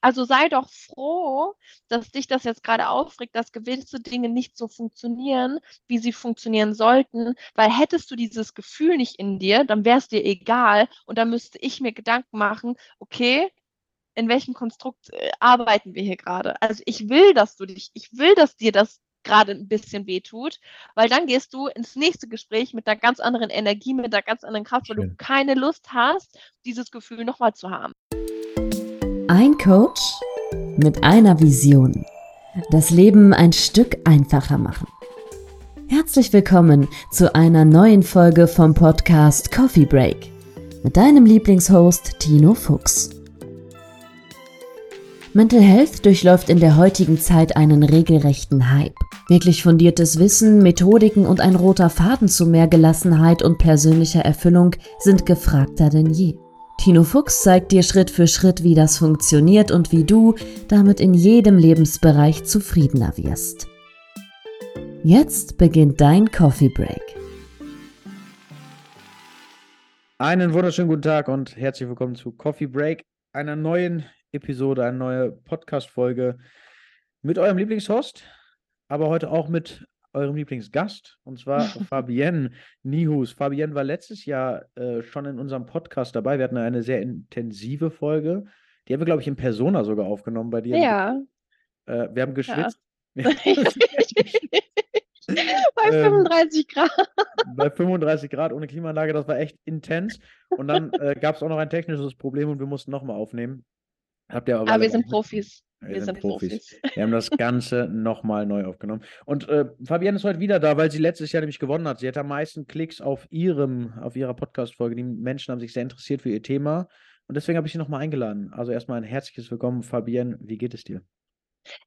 Also sei doch froh, dass dich das jetzt gerade aufregt, dass gewisse Dinge nicht so funktionieren, wie sie funktionieren sollten, weil hättest du dieses Gefühl nicht in dir, dann wäre es dir egal und dann müsste ich mir Gedanken machen, okay, in welchem Konstrukt äh, arbeiten wir hier gerade? Also ich will, dass du dich, ich will, dass dir das gerade ein bisschen wehtut, weil dann gehst du ins nächste Gespräch mit einer ganz anderen Energie, mit einer ganz anderen Kraft, weil du keine Lust hast, dieses Gefühl nochmal zu haben. Ein Coach mit einer Vision. Das Leben ein Stück einfacher machen. Herzlich willkommen zu einer neuen Folge vom Podcast Coffee Break mit deinem Lieblingshost Tino Fuchs. Mental Health durchläuft in der heutigen Zeit einen regelrechten Hype. Wirklich fundiertes Wissen, Methodiken und ein roter Faden zu mehr Gelassenheit und persönlicher Erfüllung sind gefragter denn je. Tino Fuchs zeigt dir Schritt für Schritt, wie das funktioniert und wie du damit in jedem Lebensbereich zufriedener wirst. Jetzt beginnt dein Coffee Break. Einen wunderschönen guten Tag und herzlich willkommen zu Coffee Break, einer neuen Episode, eine neue Podcast-Folge mit eurem Lieblingshost, aber heute auch mit eurem Lieblingsgast, und zwar Fabienne Nihus. Fabienne war letztes Jahr äh, schon in unserem Podcast dabei. Wir hatten eine sehr intensive Folge. Die haben wir, glaube ich, in Persona sogar aufgenommen bei dir. Ja. Äh, wir haben geschwitzt. Ja. bei 35 ähm, Grad. Bei 35 Grad ohne Klimaanlage, das war echt intens. Und dann äh, gab es auch noch ein technisches Problem und wir mussten nochmal aufnehmen. Habt ihr aber, aber wir sind Profis. Wir, wir sind, sind Profis. Profis. Wir haben das Ganze nochmal neu aufgenommen. Und äh, Fabienne ist heute wieder da, weil sie letztes Jahr nämlich gewonnen hat. Sie hat am meisten Klicks auf ihrem, auf ihrer Podcast-Folge. Die Menschen haben sich sehr interessiert für ihr Thema. Und deswegen habe ich sie nochmal eingeladen. Also erstmal ein herzliches Willkommen, Fabienne. Wie geht es dir?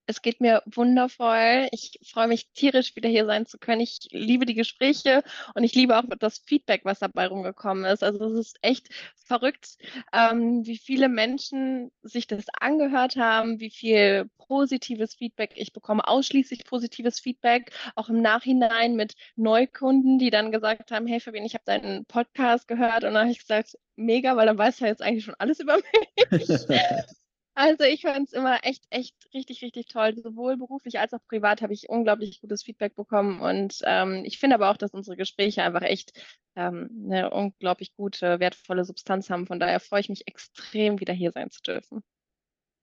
Es geht mir wundervoll. Ich freue mich tierisch, wieder hier sein zu können. Ich liebe die Gespräche und ich liebe auch das Feedback, was dabei rumgekommen ist. Also es ist echt verrückt, ähm, wie viele Menschen sich das angehört haben, wie viel positives Feedback ich bekomme, ausschließlich positives Feedback, auch im Nachhinein mit Neukunden, die dann gesagt haben, hey Fabian, ich habe deinen Podcast gehört und dann habe ich gesagt, mega, weil dann weiß er jetzt eigentlich schon alles über mich. Also ich fand es immer echt, echt richtig, richtig toll. Sowohl beruflich als auch privat habe ich unglaublich gutes Feedback bekommen. Und ähm, ich finde aber auch, dass unsere Gespräche einfach echt ähm, eine unglaublich gute, wertvolle Substanz haben. Von daher freue ich mich extrem, wieder hier sein zu dürfen.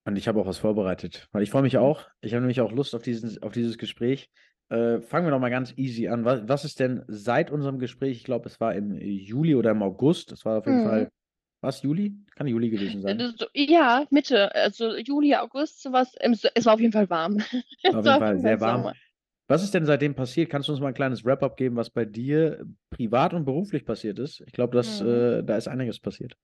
Und ich habe auch was vorbereitet, weil ich freue mich auch. Ich habe nämlich auch Lust auf, diesen, auf dieses Gespräch. Äh, fangen wir doch mal ganz easy an. Was, was ist denn seit unserem Gespräch, ich glaube, es war im Juli oder im August, das war auf jeden hm. Fall was, Juli? Kann Juli gewesen sein. Ja, Mitte, also Juli, August, sowas. Es war auf jeden Fall warm. Auf jeden Fall sehr warm. Sommer. Was ist denn seitdem passiert? Kannst du uns mal ein kleines Wrap-up geben, was bei dir privat und beruflich passiert ist? Ich glaube, mhm. äh, da ist einiges passiert.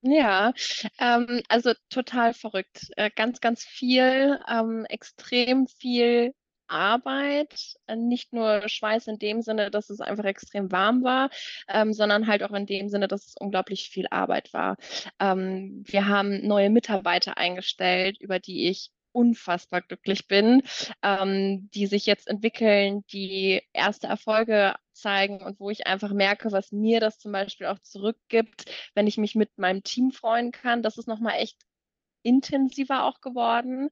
Ja, ähm, also total verrückt. Äh, ganz, ganz viel, ähm, extrem viel Arbeit, äh, nicht nur Schweiß in dem Sinne, dass es einfach extrem warm war, ähm, sondern halt auch in dem Sinne, dass es unglaublich viel Arbeit war. Ähm, wir haben neue Mitarbeiter eingestellt, über die ich unfassbar glücklich bin, ähm, die sich jetzt entwickeln, die erste Erfolge zeigen und wo ich einfach merke, was mir das zum Beispiel auch zurückgibt, wenn ich mich mit meinem Team freuen kann. Das ist nochmal echt intensiver auch geworden.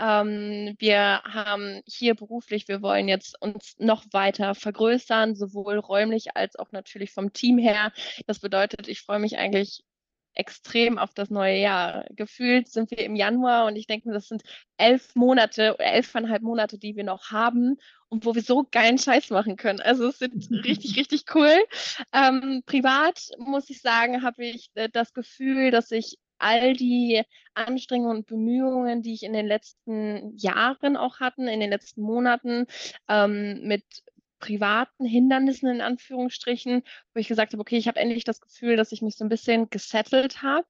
Ähm, wir haben hier beruflich, wir wollen jetzt uns noch weiter vergrößern, sowohl räumlich als auch natürlich vom Team her. Das bedeutet, ich freue mich eigentlich extrem auf das neue Jahr. Gefühlt sind wir im Januar und ich denke mir, das sind elf Monate oder elfeinhalb Monate, die wir noch haben und wo wir so geilen Scheiß machen können. Also es sind richtig, richtig cool. Ähm, privat muss ich sagen, habe ich äh, das Gefühl, dass ich all die Anstrengungen und Bemühungen, die ich in den letzten Jahren auch hatten, in den letzten Monaten ähm, mit privaten Hindernissen in Anführungsstrichen, wo ich gesagt habe, okay, ich habe endlich das Gefühl, dass ich mich so ein bisschen gesettelt habe.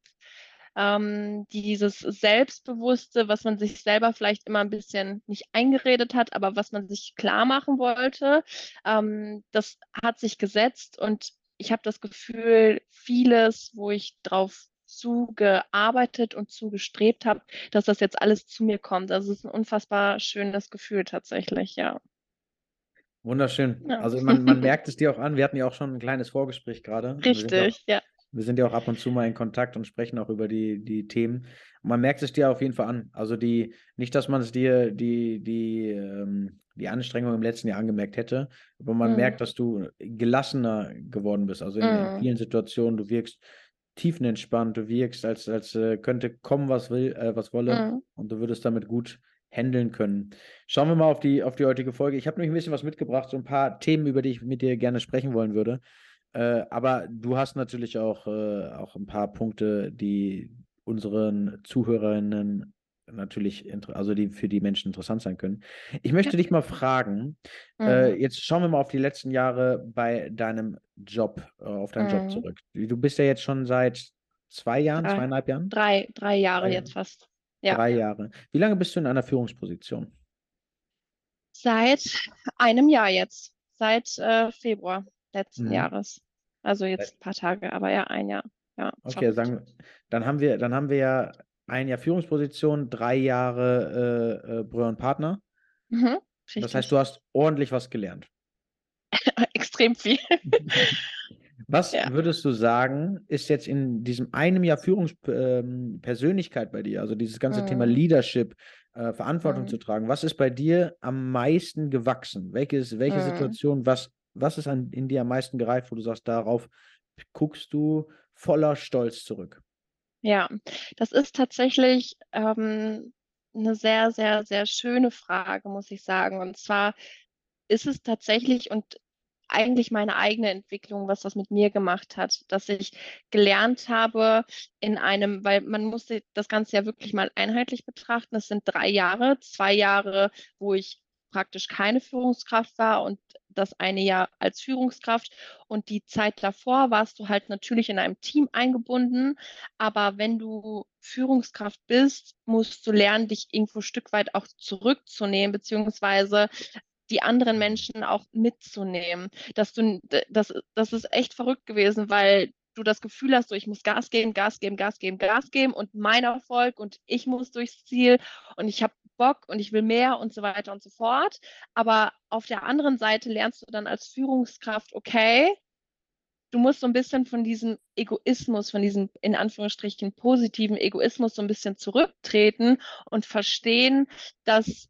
Ähm, dieses Selbstbewusste, was man sich selber vielleicht immer ein bisschen nicht eingeredet hat, aber was man sich klar machen wollte, ähm, das hat sich gesetzt und ich habe das Gefühl, vieles, wo ich drauf zugearbeitet und zugestrebt habe, dass das jetzt alles zu mir kommt. Also es ist ein unfassbar schönes Gefühl tatsächlich, ja. Wunderschön. Ja. Also man, man merkt es dir auch an. Wir hatten ja auch schon ein kleines Vorgespräch gerade. Richtig, ja. Wir sind ja auch ab und zu mal in Kontakt und sprechen auch über die, die Themen. Man merkt es dir auf jeden Fall an. Also die, nicht, dass man es dir die, die, ähm, die Anstrengung im letzten Jahr angemerkt hätte, aber man Mhm. merkt, dass du gelassener geworden bist. Also in, in Mhm. vielen Situationen, du wirkst tiefenentspannt, du wirkst, als, als äh, könnte kommen, was will, äh, was wolle, Mhm. und du würdest damit gut handeln können. Schauen wir mal auf die, auf die heutige Folge. Ich habe nämlich ein bisschen was mitgebracht, so ein paar Themen, über die ich mit dir gerne sprechen wollen würde. Äh, aber du hast natürlich auch, äh, auch ein paar Punkte, die unseren Zuhörerinnen natürlich, also die für die Menschen interessant sein können. Ich möchte dich mal fragen, äh, Mhm. jetzt schauen wir mal auf die letzten Jahre bei deinem Job, äh, auf deinen Job Mhm. zurück. Du bist ja jetzt schon seit zwei Jahren, Drei. zweieinhalb Jahren? Drei, drei Jahre Drei jetzt fast. Ja. Drei Jahre. Wie lange bist du in einer Führungsposition? Seit einem Jahr jetzt. Seit äh, Februar letzten Mhm. Jahres. Also jetzt ein paar Tage, aber ja, ein Jahr. Ja, Okay, sagen, dann haben wir, dann haben wir ja ein Jahr Führungsposition, drei Jahre äh, äh, Brüder und Partner. Mhm, Das heißt, du hast ordentlich was gelernt. Extrem viel. Was Ja. würdest du sagen, ist jetzt in diesem einem Jahr Führungspersönlichkeit bei dir, also dieses ganze Thema Mhm. Leadership, äh, Verantwortung Mhm. zu tragen, was ist bei dir am meisten gewachsen? Welches, welche Mhm. Situation, was, was ist an, in dir am meisten gereift, wo du sagst, darauf guckst du voller Stolz zurück? Ja, das ist tatsächlich ähm, eine sehr, sehr, sehr schöne Frage, muss ich sagen. Und zwar ist es tatsächlich und eigentlich meine eigene Entwicklung, was das mit mir gemacht hat, dass ich gelernt habe in einem, weil man musste das Ganze ja wirklich mal einheitlich betrachten. Es sind drei Jahre, zwei Jahre, wo ich praktisch keine Führungskraft war und das eine Jahr als Führungskraft. Und die Zeit davor warst du halt natürlich in einem Team eingebunden. Aber wenn du Führungskraft bist, musst du lernen, dich irgendwo ein Stück weit auch zurückzunehmen, beziehungsweise die anderen Menschen auch mitzunehmen. Dass du, das, das ist echt verrückt gewesen, weil du das Gefühl hast, so ich muss Gas geben, Gas geben, Gas geben, Gas geben und mein Erfolg und ich muss durchs Ziel und ich habe Bock und ich will mehr und so weiter und so fort. Aber auf der anderen Seite lernst du dann als Führungskraft, okay, du musst so ein bisschen von diesem Egoismus, von diesem in Anführungsstrichen positiven Egoismus so ein bisschen zurücktreten und verstehen, dass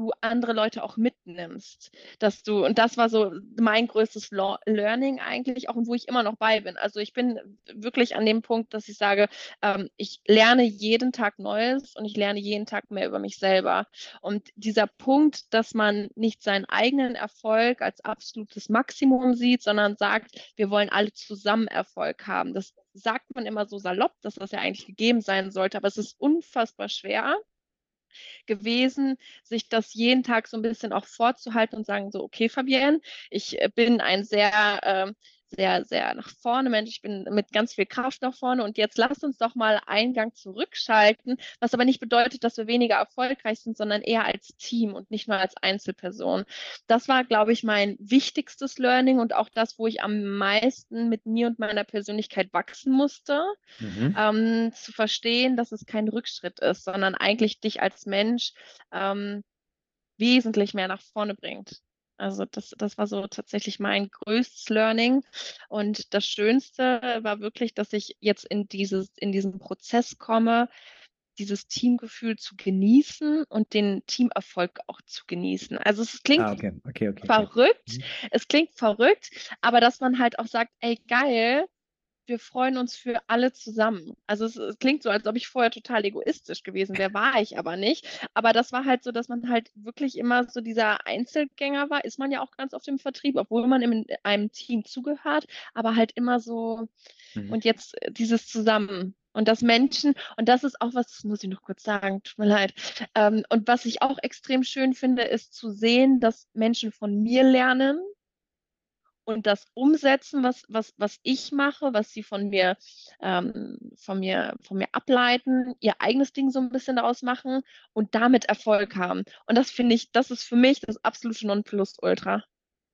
du andere Leute auch mitnimmst, dass du, und das war so mein größtes Learning eigentlich, auch wo ich immer noch bei bin. Also ich bin wirklich an dem Punkt, dass ich sage, ähm, ich lerne jeden Tag Neues und ich lerne jeden Tag mehr über mich selber. Und dieser Punkt, dass man nicht seinen eigenen Erfolg als absolutes Maximum sieht, sondern sagt, wir wollen alle zusammen Erfolg haben. Das sagt man immer so salopp, dass das ja eigentlich gegeben sein sollte, aber es ist unfassbar schwer gewesen, sich das jeden Tag so ein bisschen auch vorzuhalten und sagen so, okay, Fabienne, ich bin ein sehr, äh, sehr, sehr nach vorne Mensch, ich bin mit ganz viel Kraft nach vorne und jetzt lasst uns doch mal einen Gang zurückschalten, was aber nicht bedeutet, dass wir weniger erfolgreich sind, sondern eher als Team und nicht nur als Einzelperson. Das war, glaube ich, mein wichtigstes Learning und auch das, wo ich am meisten mit mir und meiner Persönlichkeit wachsen musste, Mhm. ähm, zu verstehen, dass es kein Rückschritt ist, sondern eigentlich dich als Mensch ähm, wesentlich mehr nach vorne bringt. Also das, das war so tatsächlich mein größtes Learning. Und das Schönste war wirklich, dass ich jetzt in, dieses, in diesen Prozess komme, dieses Teamgefühl zu genießen und den Teamerfolg auch zu genießen. Also es klingt Ah, okay, okay, okay. verrückt, Mhm. es klingt verrückt, aber dass man halt auch sagt, ey geil, wir freuen uns für alle zusammen. Also es, es, klingt so, als ob ich vorher total egoistisch gewesen wäre, war ich aber nicht. Aber das war halt so, dass man halt wirklich immer so dieser Einzelgänger war, ist man ja auch ganz oft im Vertrieb, obwohl man in einem Team zugehört, aber halt immer so Mhm. und jetzt dieses Zusammen. Und das Menschen, und das ist auch was, das muss ich noch kurz sagen, tut mir leid. Ähm, und was ich auch extrem schön finde, ist zu sehen, dass Menschen von mir lernen, und das umsetzen, was, was, was ich mache, was sie von mir, ähm, von mir, von mir ableiten, ihr eigenes Ding so ein bisschen daraus machen und damit Erfolg haben. Und das finde ich, das ist für mich das absolute Nonplusultra.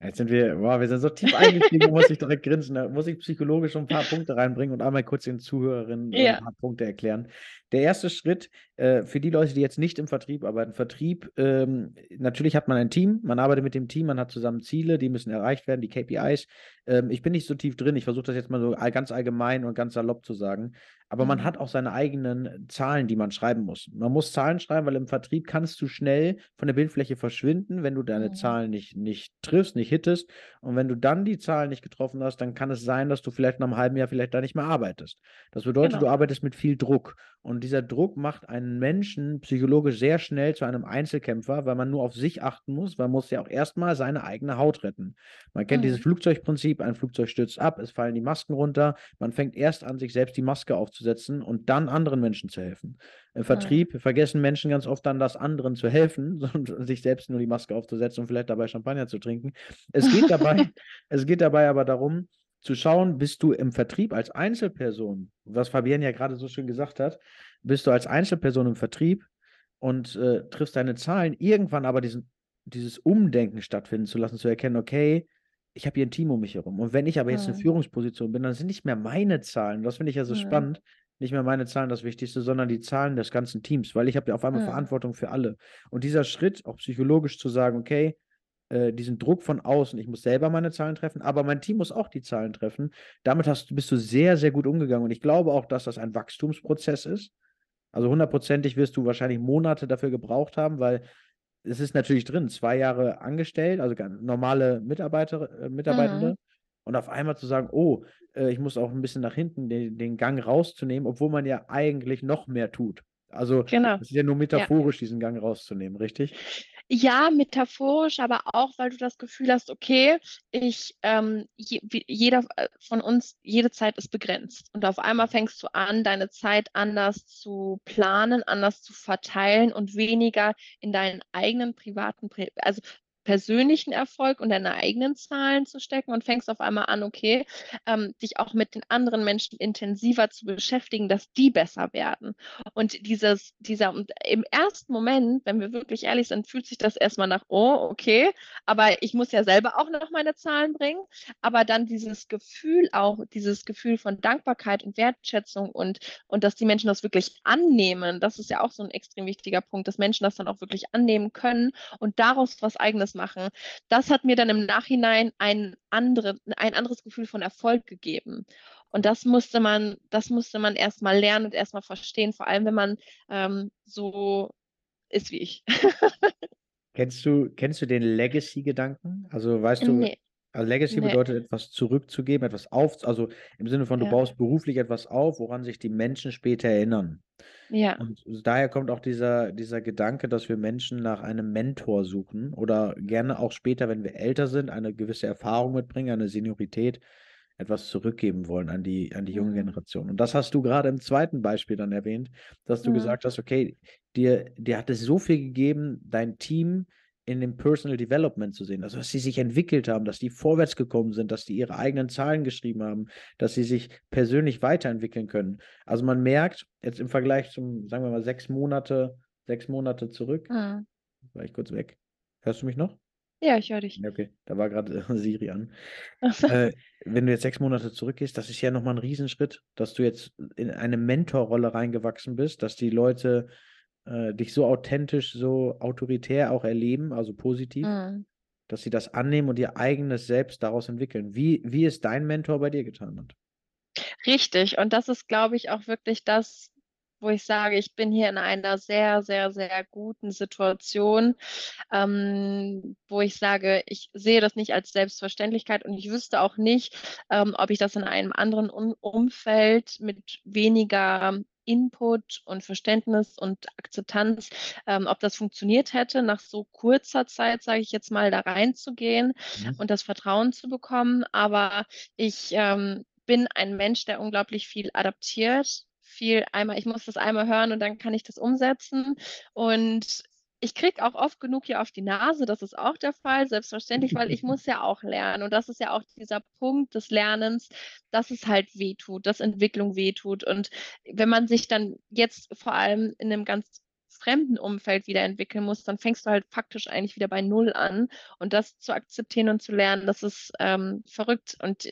Jetzt sind wir, boah, wir sind so tief eingestiegen, muss ich direkt grinsen. Da muss ich psychologisch schon ein paar Punkte reinbringen und einmal kurz den Zuhörerinnen äh, Ja. ein paar Punkte erklären. Der erste Schritt äh, für die Leute, die jetzt nicht im Vertrieb arbeiten, Vertrieb, ähm, natürlich hat man ein Team, man arbeitet mit dem Team, man hat zusammen Ziele, die müssen erreicht werden, die KPIs. Ähm, ich bin nicht so tief drin, ich versuche das jetzt mal so ganz allgemein und ganz salopp zu sagen. Aber man Mhm. hat auch seine eigenen Zahlen, die man schreiben muss. Man muss Zahlen schreiben, weil im Vertrieb kannst du schnell von der Bildfläche verschwinden, wenn du deine Mhm. Zahlen nicht, nicht triffst, nicht hittest. Und wenn du dann die Zahlen nicht getroffen hast, dann kann es sein, dass du vielleicht nach einem halben Jahr vielleicht da nicht mehr arbeitest. Das bedeutet, Genau. du arbeitest mit viel Druck. Und dieser Druck macht einen Menschen psychologisch sehr schnell zu einem Einzelkämpfer, weil man nur auf sich achten muss, man muss ja auch erstmal seine eigene Haut retten. Man kennt dieses Mhm. Flugzeugprinzip, ein Flugzeug stürzt ab, es fallen die Masken runter, man fängt erst an, sich selbst die Maske aufzusetzen und dann anderen Menschen zu helfen. Im Vertrieb vergessen Menschen ganz oft dann, das anderen zu helfen und sich selbst nur die Maske aufzusetzen und vielleicht dabei Champagner zu trinken. Es geht dabei, es geht dabei aber darum, zu schauen, bist du im Vertrieb als Einzelperson, was Fabienne ja gerade so schön gesagt hat, bist du als Einzelperson im Vertrieb und äh, triffst deine Zahlen, irgendwann aber diesen, dieses Umdenken stattfinden zu lassen, zu erkennen, okay, ich habe hier ein Team um mich herum. Und wenn ich aber jetzt in. Führungsposition bin, dann sind nicht mehr meine Zahlen, das finde ich ja so Mhm. spannend, nicht mehr meine Zahlen das Wichtigste, sondern die Zahlen des ganzen Teams, weil ich habe ja auf einmal Mhm. Verantwortung für alle. Und dieser Schritt, auch psychologisch zu sagen, okay, äh, diesen Druck von außen, ich muss selber meine Zahlen treffen, aber mein Team muss auch die Zahlen treffen. Damit hast, bist du sehr, sehr gut umgegangen. Und ich glaube auch, dass das ein Wachstumsprozess ist. Also hundertprozentig wirst du wahrscheinlich Monate dafür gebraucht haben, weil es ist natürlich drin, zwei Jahre angestellt, also normale Mitarbeiter, äh, Mitarbeitende. Mhm. Und auf einmal zu sagen, oh, äh, ich muss auch ein bisschen nach hinten den, den Gang rauszunehmen, obwohl man ja eigentlich noch mehr tut. Also Genau. es ist ja nur metaphorisch, diesen Gang rauszunehmen, richtig? Ja, metaphorisch, aber auch, weil du das Gefühl hast, okay, ich, ähm, je, jeder äh, von uns, jede Zeit ist begrenzt. Und auf einmal fängst du an, deine Zeit anders zu planen, anders zu verteilen und weniger in deinen eigenen privaten, Pri- also persönlichen Erfolg und deine eigenen Zahlen zu stecken und fängst auf einmal an, okay, ähm, dich auch mit den anderen Menschen intensiver zu beschäftigen, dass die besser werden. Und dieses, dieser, im ersten Moment, wenn wir wirklich ehrlich sind, fühlt sich das erstmal nach, oh, okay, aber ich muss ja selber auch noch meine Zahlen bringen. Aber dann dieses Gefühl auch, dieses Gefühl von Dankbarkeit und Wertschätzung und, und dass die Menschen das wirklich annehmen, das ist ja auch so ein extrem wichtiger Punkt, dass Menschen das dann auch wirklich annehmen können und daraus was Eigenes machen. Das hat mir dann im Nachhinein ein, andere, ein anderes Gefühl von Erfolg gegeben. Und das musste man, das musste man erstmal lernen und erstmal verstehen, vor allem wenn man ähm, so ist wie ich. Kennst du, kennst du den Legacy-Gedanken? Also weißt du, Nee, also Legacy nee, bedeutet etwas zurückzugeben, etwas auf, also im Sinne von, du ja, baust beruflich etwas auf, woran sich die Menschen später erinnern. ja, Und daher kommt auch dieser, dieser Gedanke, dass wir Menschen nach einem Mentor suchen oder gerne auch später, wenn wir älter sind, eine gewisse Erfahrung mitbringen, eine Seniorität, etwas zurückgeben wollen an die, an die junge mhm. Generation. Und das hast du gerade im zweiten Beispiel dann erwähnt, dass du Mhm. gesagt hast, okay, dir, dir hat es so viel gegeben, dein Team in dem Personal Development zu sehen, also dass sie sich entwickelt haben, dass die vorwärts gekommen sind, dass die ihre eigenen Zahlen geschrieben haben, dass sie sich persönlich weiterentwickeln können. Also man merkt jetzt im Vergleich zum, sagen wir mal, sechs Monate, sechs Monate zurück, Mhm. war ich kurz weg. Hörst du mich noch? Ja, ich höre dich. Okay, da war gerade Siri an. Äh, wenn du jetzt sechs Monate zurückgehst, das ist ja nochmal ein Riesenschritt, dass du jetzt in eine Mentorrolle reingewachsen bist, dass die Leute äh, dich so authentisch, so autoritär auch erleben, also positiv, Mhm. dass sie das annehmen und ihr eigenes Selbst daraus entwickeln. Wie, wie es dein Mentor bei dir getan hat. Richtig. Und das ist, glaube ich, auch wirklich das, wo ich sage, ich bin hier in einer sehr, sehr, sehr guten Situation, ähm, wo ich sage, ich sehe das nicht als Selbstverständlichkeit und ich wüsste auch nicht, ähm, ob ich das in einem anderen um Umfeld mit weniger Input und Verständnis und Akzeptanz, ähm, ob das funktioniert hätte, nach so kurzer Zeit, sage ich jetzt mal, da reinzugehen Mhm. und das Vertrauen zu bekommen. Aber ich ähm, bin ein Mensch, der unglaublich viel adaptiert, viel einmal, ich muss das einmal hören und dann kann ich das umsetzen. Und ich kriege auch oft genug hier auf die Nase, das ist auch der Fall, selbstverständlich, weil ich muss ja auch lernen. Und das ist ja auch dieser Punkt des Lernens, dass es halt wehtut, dass Entwicklung wehtut. Und wenn man sich dann jetzt vor allem in einem ganz fremden Umfeld wieder entwickeln musst, dann fängst du halt faktisch eigentlich wieder bei Null an. Und das zu akzeptieren und zu lernen, das ist ähm, verrückt. Und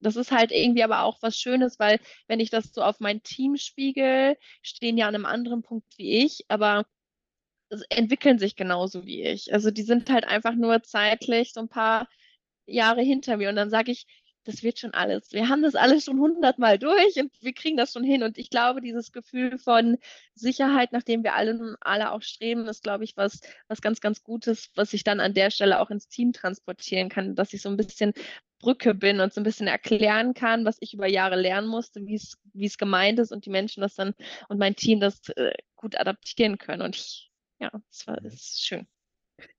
das ist halt irgendwie aber auch was Schönes, weil wenn ich das so auf mein Team spiegel, stehen ja an einem anderen Punkt wie ich, aber entwickeln sich genauso wie ich. Also die sind halt einfach nur zeitlich so ein paar Jahre hinter mir und dann sage ich, das wird schon alles. Wir haben das alles schon hundertmal durch und wir kriegen das schon hin. Und ich glaube, dieses Gefühl von Sicherheit, nach dem wir alle, alle auch streben, ist, glaube ich, was, was ganz, ganz Gutes, was ich dann an der Stelle auch ins Team transportieren kann, dass ich so ein bisschen Brücke bin und so ein bisschen erklären kann, was ich über Jahre lernen musste, wie es, gemeint ist und die Menschen das dann und mein Team das äh, gut adaptieren können. Und ich, ja, es war ist schön.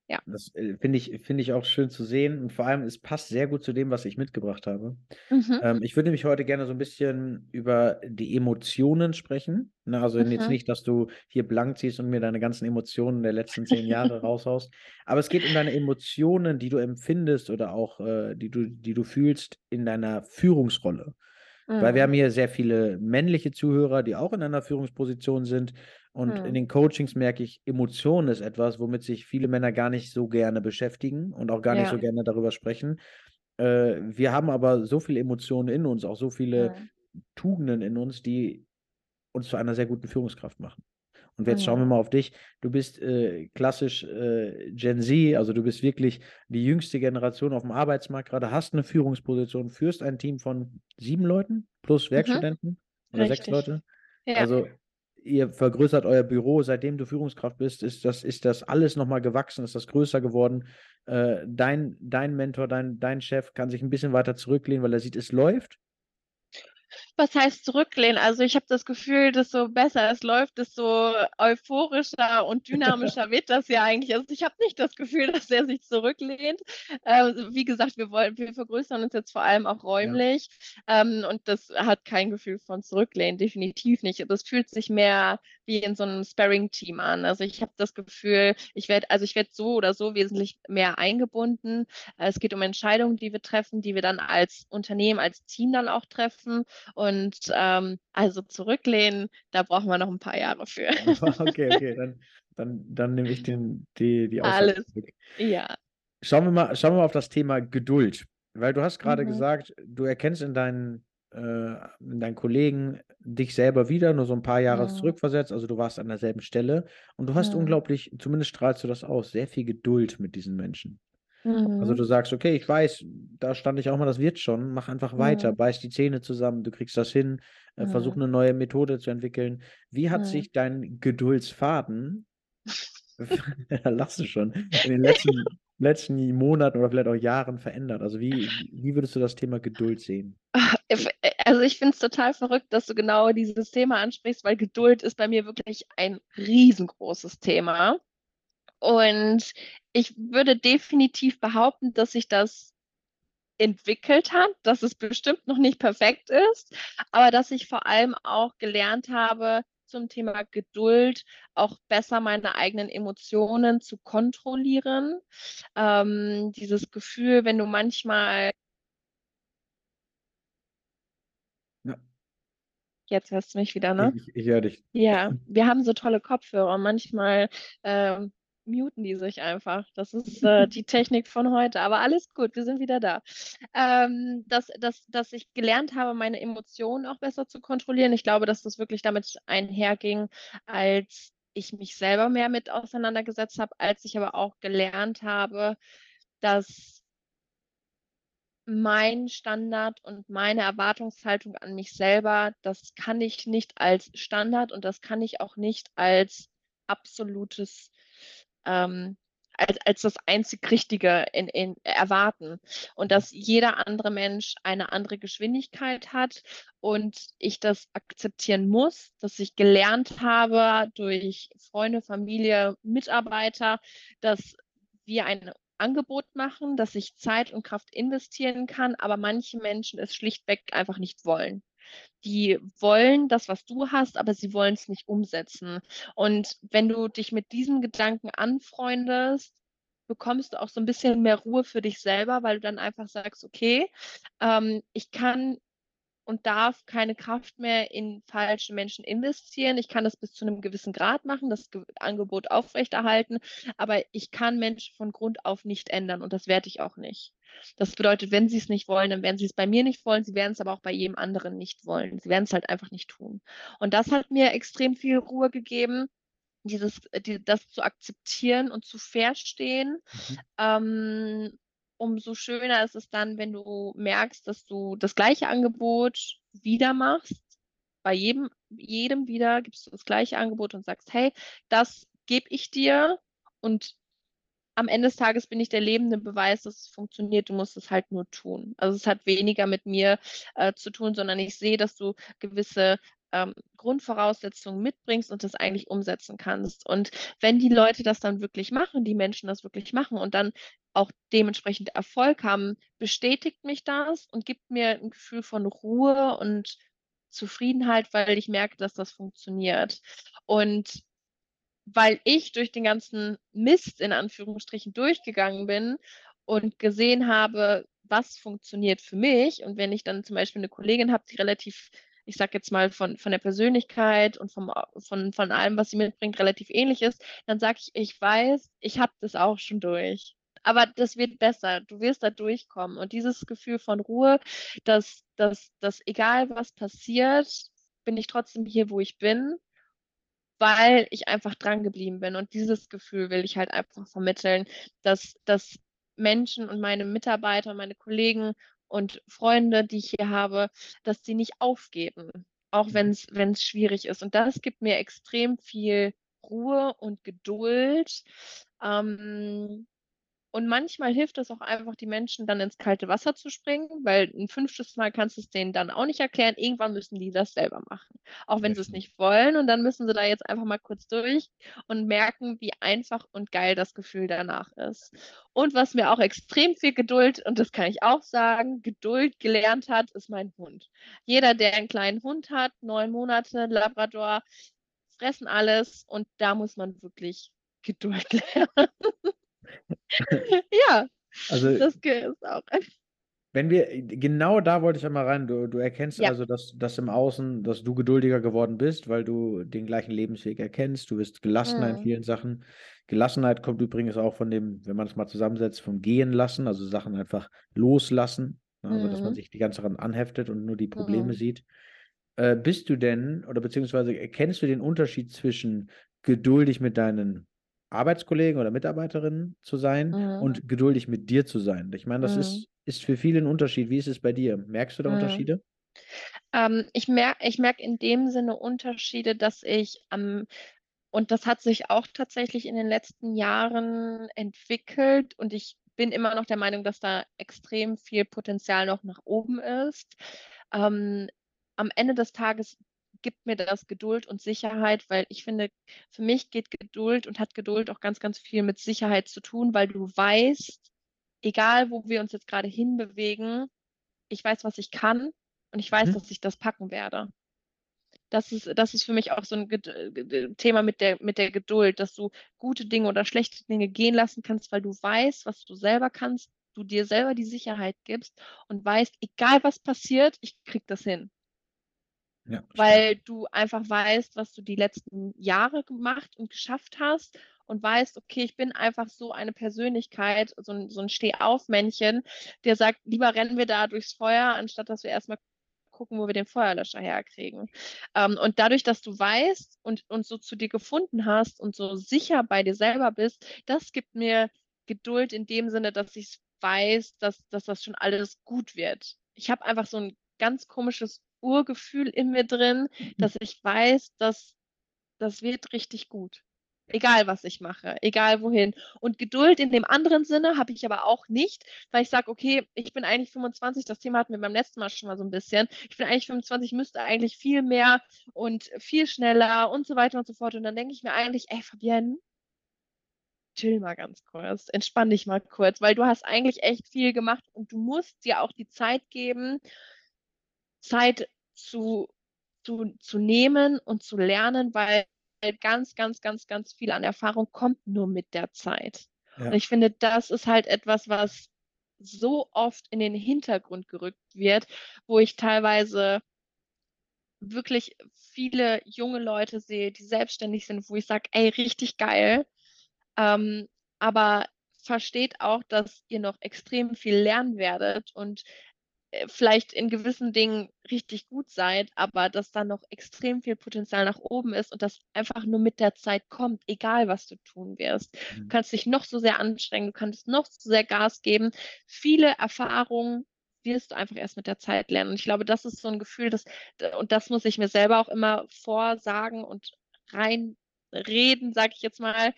Ja. Das äh, finde ich, find ich auch schön zu sehen und vor allem, es passt sehr gut zu dem, was ich mitgebracht habe. Mhm. Ähm, ich würde nämlich heute gerne so ein bisschen über die Emotionen sprechen. Ne, also mhm. jetzt nicht, dass du hier blank ziehst und mir deine ganzen Emotionen der letzten zehn Jahre raushaust, aber es geht um deine Emotionen, die du empfindest oder auch äh, die, du, die du fühlst in deiner Führungsrolle. Mhm. Weil wir haben mhm. hier sehr viele männliche Zuhörer, die auch in einer Führungsposition sind. Und hm. in den Coachings merke ich, Emotionen ist etwas, womit sich viele Männer gar nicht so gerne beschäftigen und auch gar ja. nicht so gerne darüber sprechen. Äh, wir haben aber so viele Emotionen in uns, auch so viele hm. Tugenden in uns, die uns zu einer sehr guten Führungskraft machen. Und jetzt schauen wir mal auf dich. Du bist äh, klassisch äh, Gen Z, also du bist wirklich die jüngste Generation auf dem Arbeitsmarkt gerade, hast eine Führungsposition, führst ein Team von sieben Leuten plus mhm. Werkstudenten mhm. oder Richtig. sechs Leute. Ja. Also ihr vergrößert euer Büro, seitdem du Führungskraft bist, ist das, ist das alles nochmal gewachsen, ist das größer geworden. Äh, dein, dein Mentor, dein, dein Chef kann sich ein bisschen weiter zurücklehnen, weil er sieht, es läuft was heißt zurücklehnen? Also ich habe das Gefühl, desto besser es läuft, desto euphorischer und dynamischer wird das ja eigentlich. Also ich habe nicht das Gefühl, dass er sich zurücklehnt. Äh, wie gesagt, wir wollen, wir vergrößern uns jetzt vor allem auch räumlich ja. ähm, und das hat kein Gefühl von zurücklehnen, definitiv nicht. Das fühlt sich mehr wie in so einem Sparring-Team an. Also ich habe das Gefühl, ich werde, also ich werde so oder so wesentlich mehr eingebunden. Es geht um Entscheidungen, die wir treffen, die wir dann als Unternehmen, als Team dann auch treffen. Und ähm, also zurücklehnen, da brauchen wir noch ein paar Jahre für. okay, okay, dann, dann, dann nehme ich den, die, die Aussage Alles. zurück. Ja. Schauen wir, mal, schauen wir mal auf das Thema Geduld. Weil du hast gerade mhm. gesagt, du erkennst in deinen, äh, in deinen Kollegen dich selber wieder, nur so ein paar Jahre mhm. zurückversetzt. Also du warst an derselben Stelle und du hast mhm. unglaublich, zumindest strahlst du das aus, sehr viel Geduld mit diesen Menschen. Also mhm. du sagst, okay, ich weiß, da stand ich auch mal, das wird schon, mach einfach weiter, mhm. beiß die Zähne zusammen, du kriegst das hin, äh, versuch eine neue Methode zu entwickeln. Wie hat sich dein Geduldsfaden, da lachst du schon, in den letzten, letzten Monaten oder vielleicht auch Jahren verändert? Also wie, wie würdest du das Thema Geduld sehen? Äh, also ich finde es total verrückt, dass du genau dieses Thema ansprichst, weil Geduld ist bei mir wirklich ein riesengroßes Thema. Und ich würde definitiv behaupten, dass sich das entwickelt hat, dass es bestimmt noch nicht perfekt ist, aber dass ich vor allem auch gelernt habe, zum Thema Geduld auch besser meine eigenen Emotionen zu kontrollieren. Ähm, dieses Gefühl, wenn du manchmal ja. Jetzt hörst du mich wieder, ne? Ich, ich höre dich. Ja, wir haben so tolle Kopfhörer. Manchmal ähm, muten die sich einfach. Das ist äh, die Technik von heute. Aber alles gut, wir sind wieder da. Ähm, dass, dass, dass ich gelernt habe, meine Emotionen auch besser zu kontrollieren. Ich glaube, dass das wirklich damit einherging, als ich mich selber mehr mit auseinandergesetzt habe, als ich aber auch gelernt habe, dass mein Standard und meine Erwartungshaltung an mich selber, das kann ich nicht als Standard und das kann ich auch nicht als absolutes ähm, als, als das einzig Richtige in, in erwarten. Und dass jeder andere Mensch eine andere Geschwindigkeit hat und ich das akzeptieren muss, dass ich gelernt habe durch Freunde, Familie, Mitarbeiter, dass wir ein Angebot machen, dass ich Zeit und Kraft investieren kann, aber manche Menschen es schlichtweg einfach nicht wollen die wollen das, was du hast, aber sie wollen es nicht umsetzen. Und wenn du dich mit diesem Gedanken anfreundest, bekommst du auch so ein bisschen mehr Ruhe für dich selber, weil du dann einfach sagst, okay, ähm, ich kann und darf keine Kraft mehr in falsche Menschen investieren. Ich kann das bis zu einem gewissen Grad machen, das Ge Angebot aufrechterhalten, aber ich kann Menschen von Grund auf nicht ändern und das werde ich auch nicht. Das bedeutet, wenn sie es nicht wollen, dann werden sie es bei mir nicht wollen, sie werden es aber auch bei jedem anderen nicht wollen. Sie werden es halt einfach nicht tun. Und das hat mir extrem viel Ruhe gegeben, dieses, die, das zu akzeptieren und zu verstehen. Mhm. Ähm, umso schöner ist es dann, wenn du merkst, dass du das gleiche Angebot wieder machst. Bei jedem, jedem wieder gibst du das gleiche Angebot und sagst, hey, das gebe ich dir und am Ende des Tages bin ich der lebende Beweis, dass es funktioniert. Du musst es halt nur tun. Also es hat weniger mit mir äh, zu tun, sondern ich sehe, dass du gewisse ähm, Grundvoraussetzungen mitbringst und das eigentlich umsetzen kannst. Und wenn die Leute das dann wirklich machen, die Menschen das wirklich machen und dann auch dementsprechend Erfolg haben, bestätigt mich das und gibt mir ein Gefühl von Ruhe und Zufriedenheit, weil ich merke, dass das funktioniert. Und weil ich durch den ganzen Mist in Anführungsstrichen durchgegangen bin und gesehen habe, was funktioniert für mich. Und wenn ich dann zum Beispiel eine Kollegin habe, die relativ ich sag jetzt mal, von, von der Persönlichkeit und vom, von, von allem, was sie mitbringt, relativ ähnlich ist, dann sage ich, ich weiß, ich habe das auch schon durch. Aber das wird besser. Du wirst da durchkommen. Und dieses Gefühl von Ruhe, dass, dass, dass egal was passiert, bin ich trotzdem hier, wo ich bin, weil ich einfach dran geblieben bin. Und dieses Gefühl will ich halt einfach vermitteln, dass, dass Menschen und meine Mitarbeiter, meine Kollegen und Freunde, die ich hier habe, dass sie nicht aufgeben, auch mhm. wenn es schwierig ist. Und das gibt mir extrem viel Ruhe und Geduld. Ähm, und manchmal hilft es auch einfach, die Menschen dann ins kalte Wasser zu springen, weil ein fünftes Mal kannst du es denen dann auch nicht erklären. Irgendwann müssen die das selber machen, auch wenn sie es nicht wollen. Und dann müssen sie da jetzt einfach mal kurz durch und merken, wie einfach und geil das Gefühl danach ist. Und was mir auch extrem viel Geduld, und das kann ich auch sagen, Geduld gelernt hat, ist mein Hund. Jeder, der einen kleinen Hund hat, neun Monate, Labrador, fressen alles und da muss man wirklich Geduld lernen. ja, also, das ist auch. Wenn wir, genau da wollte ich einmal rein. Du, du erkennst ja. also, dass, dass im Außen, dass du geduldiger geworden bist, weil du den gleichen Lebensweg erkennst. Du bist gelassener mhm. in vielen Sachen. Gelassenheit kommt übrigens auch von dem, wenn man es mal zusammensetzt, vom Gehen lassen, also Sachen einfach loslassen. Also, mhm. dass man mhm. sich die ganze Zeit anheftet und nur die Probleme mhm. sieht. Äh, bist du denn, oder beziehungsweise erkennst du den Unterschied zwischen geduldig mit deinen Arbeitskollegen oder Mitarbeiterinnen zu sein mhm. und geduldig mit dir zu sein. Ich meine, das mhm. ist, ist für viele ein Unterschied. Wie ist es bei dir? Merkst du da mhm. Unterschiede? Ähm, ich merke ich merk in dem Sinne Unterschiede, dass ich am, und das hat sich auch tatsächlich in den letzten Jahren entwickelt und ich bin immer noch der Meinung, dass da extrem viel Potenzial noch nach oben ist. Ähm, am Ende des Tages gibt mir das Geduld und Sicherheit, weil ich finde, für mich geht Geduld und hat Geduld auch ganz, ganz viel mit Sicherheit zu tun, weil du weißt, egal wo wir uns jetzt gerade hinbewegen, ich weiß, was ich kann und ich weiß, mhm. dass ich das packen werde. Das ist, das ist für mich auch so ein Thema mit der, mit der Geduld, dass du gute Dinge oder schlechte Dinge gehen lassen kannst, weil du weißt, was du selber kannst, du dir selber die Sicherheit gibst und weißt, egal was passiert, ich krieg das hin. Ja, weil du einfach weißt, was du die letzten Jahre gemacht und geschafft hast und weißt, okay, ich bin einfach so eine Persönlichkeit, so ein, so ein Stehaufmännchen, der sagt, lieber rennen wir da durchs Feuer, anstatt dass wir erstmal gucken, wo wir den Feuerlöscher herkriegen. Ähm, und dadurch, dass du weißt und, und so zu dir gefunden hast und so sicher bei dir selber bist, das gibt mir Geduld in dem Sinne, dass ich weiß, dass, dass das schon alles gut wird. Ich habe einfach so ein ganz komisches Urgefühl in mir drin, mhm. dass ich weiß, dass das wird richtig gut. Egal, was ich mache, egal wohin. Und Geduld in dem anderen Sinne habe ich aber auch nicht, weil ich sage, okay, ich bin eigentlich 25, das Thema hatten wir beim letzten Mal schon mal so ein bisschen. Ich bin eigentlich 25, müsste eigentlich viel mehr und viel schneller und so weiter und so fort. Und dann denke ich mir eigentlich, ey, Fabienne, chill mal ganz kurz, entspann dich mal kurz, weil du hast eigentlich echt viel gemacht und du musst dir auch die Zeit geben, Zeit zu, zu, zu nehmen und zu lernen, weil ganz, ganz, ganz, ganz viel an Erfahrung kommt nur mit der Zeit. Ja. Und ich finde, das ist halt etwas, was so oft in den Hintergrund gerückt wird, wo ich teilweise wirklich viele junge Leute sehe, die selbstständig sind, wo ich sage, ey, richtig geil. Ähm, aber versteht auch, dass ihr noch extrem viel lernen werdet und vielleicht in gewissen Dingen richtig gut seid, aber dass da noch extrem viel Potenzial nach oben ist und das einfach nur mit der Zeit kommt, egal was du tun wirst. Du Mhm. kannst dich noch so sehr anstrengen, du kannst noch so sehr Gas geben. Viele Erfahrungen wirst du einfach erst mit der Zeit lernen. Und ich glaube, das ist so ein Gefühl, das, und das muss ich mir selber auch immer vorsagen und reinreden, sage ich jetzt mal.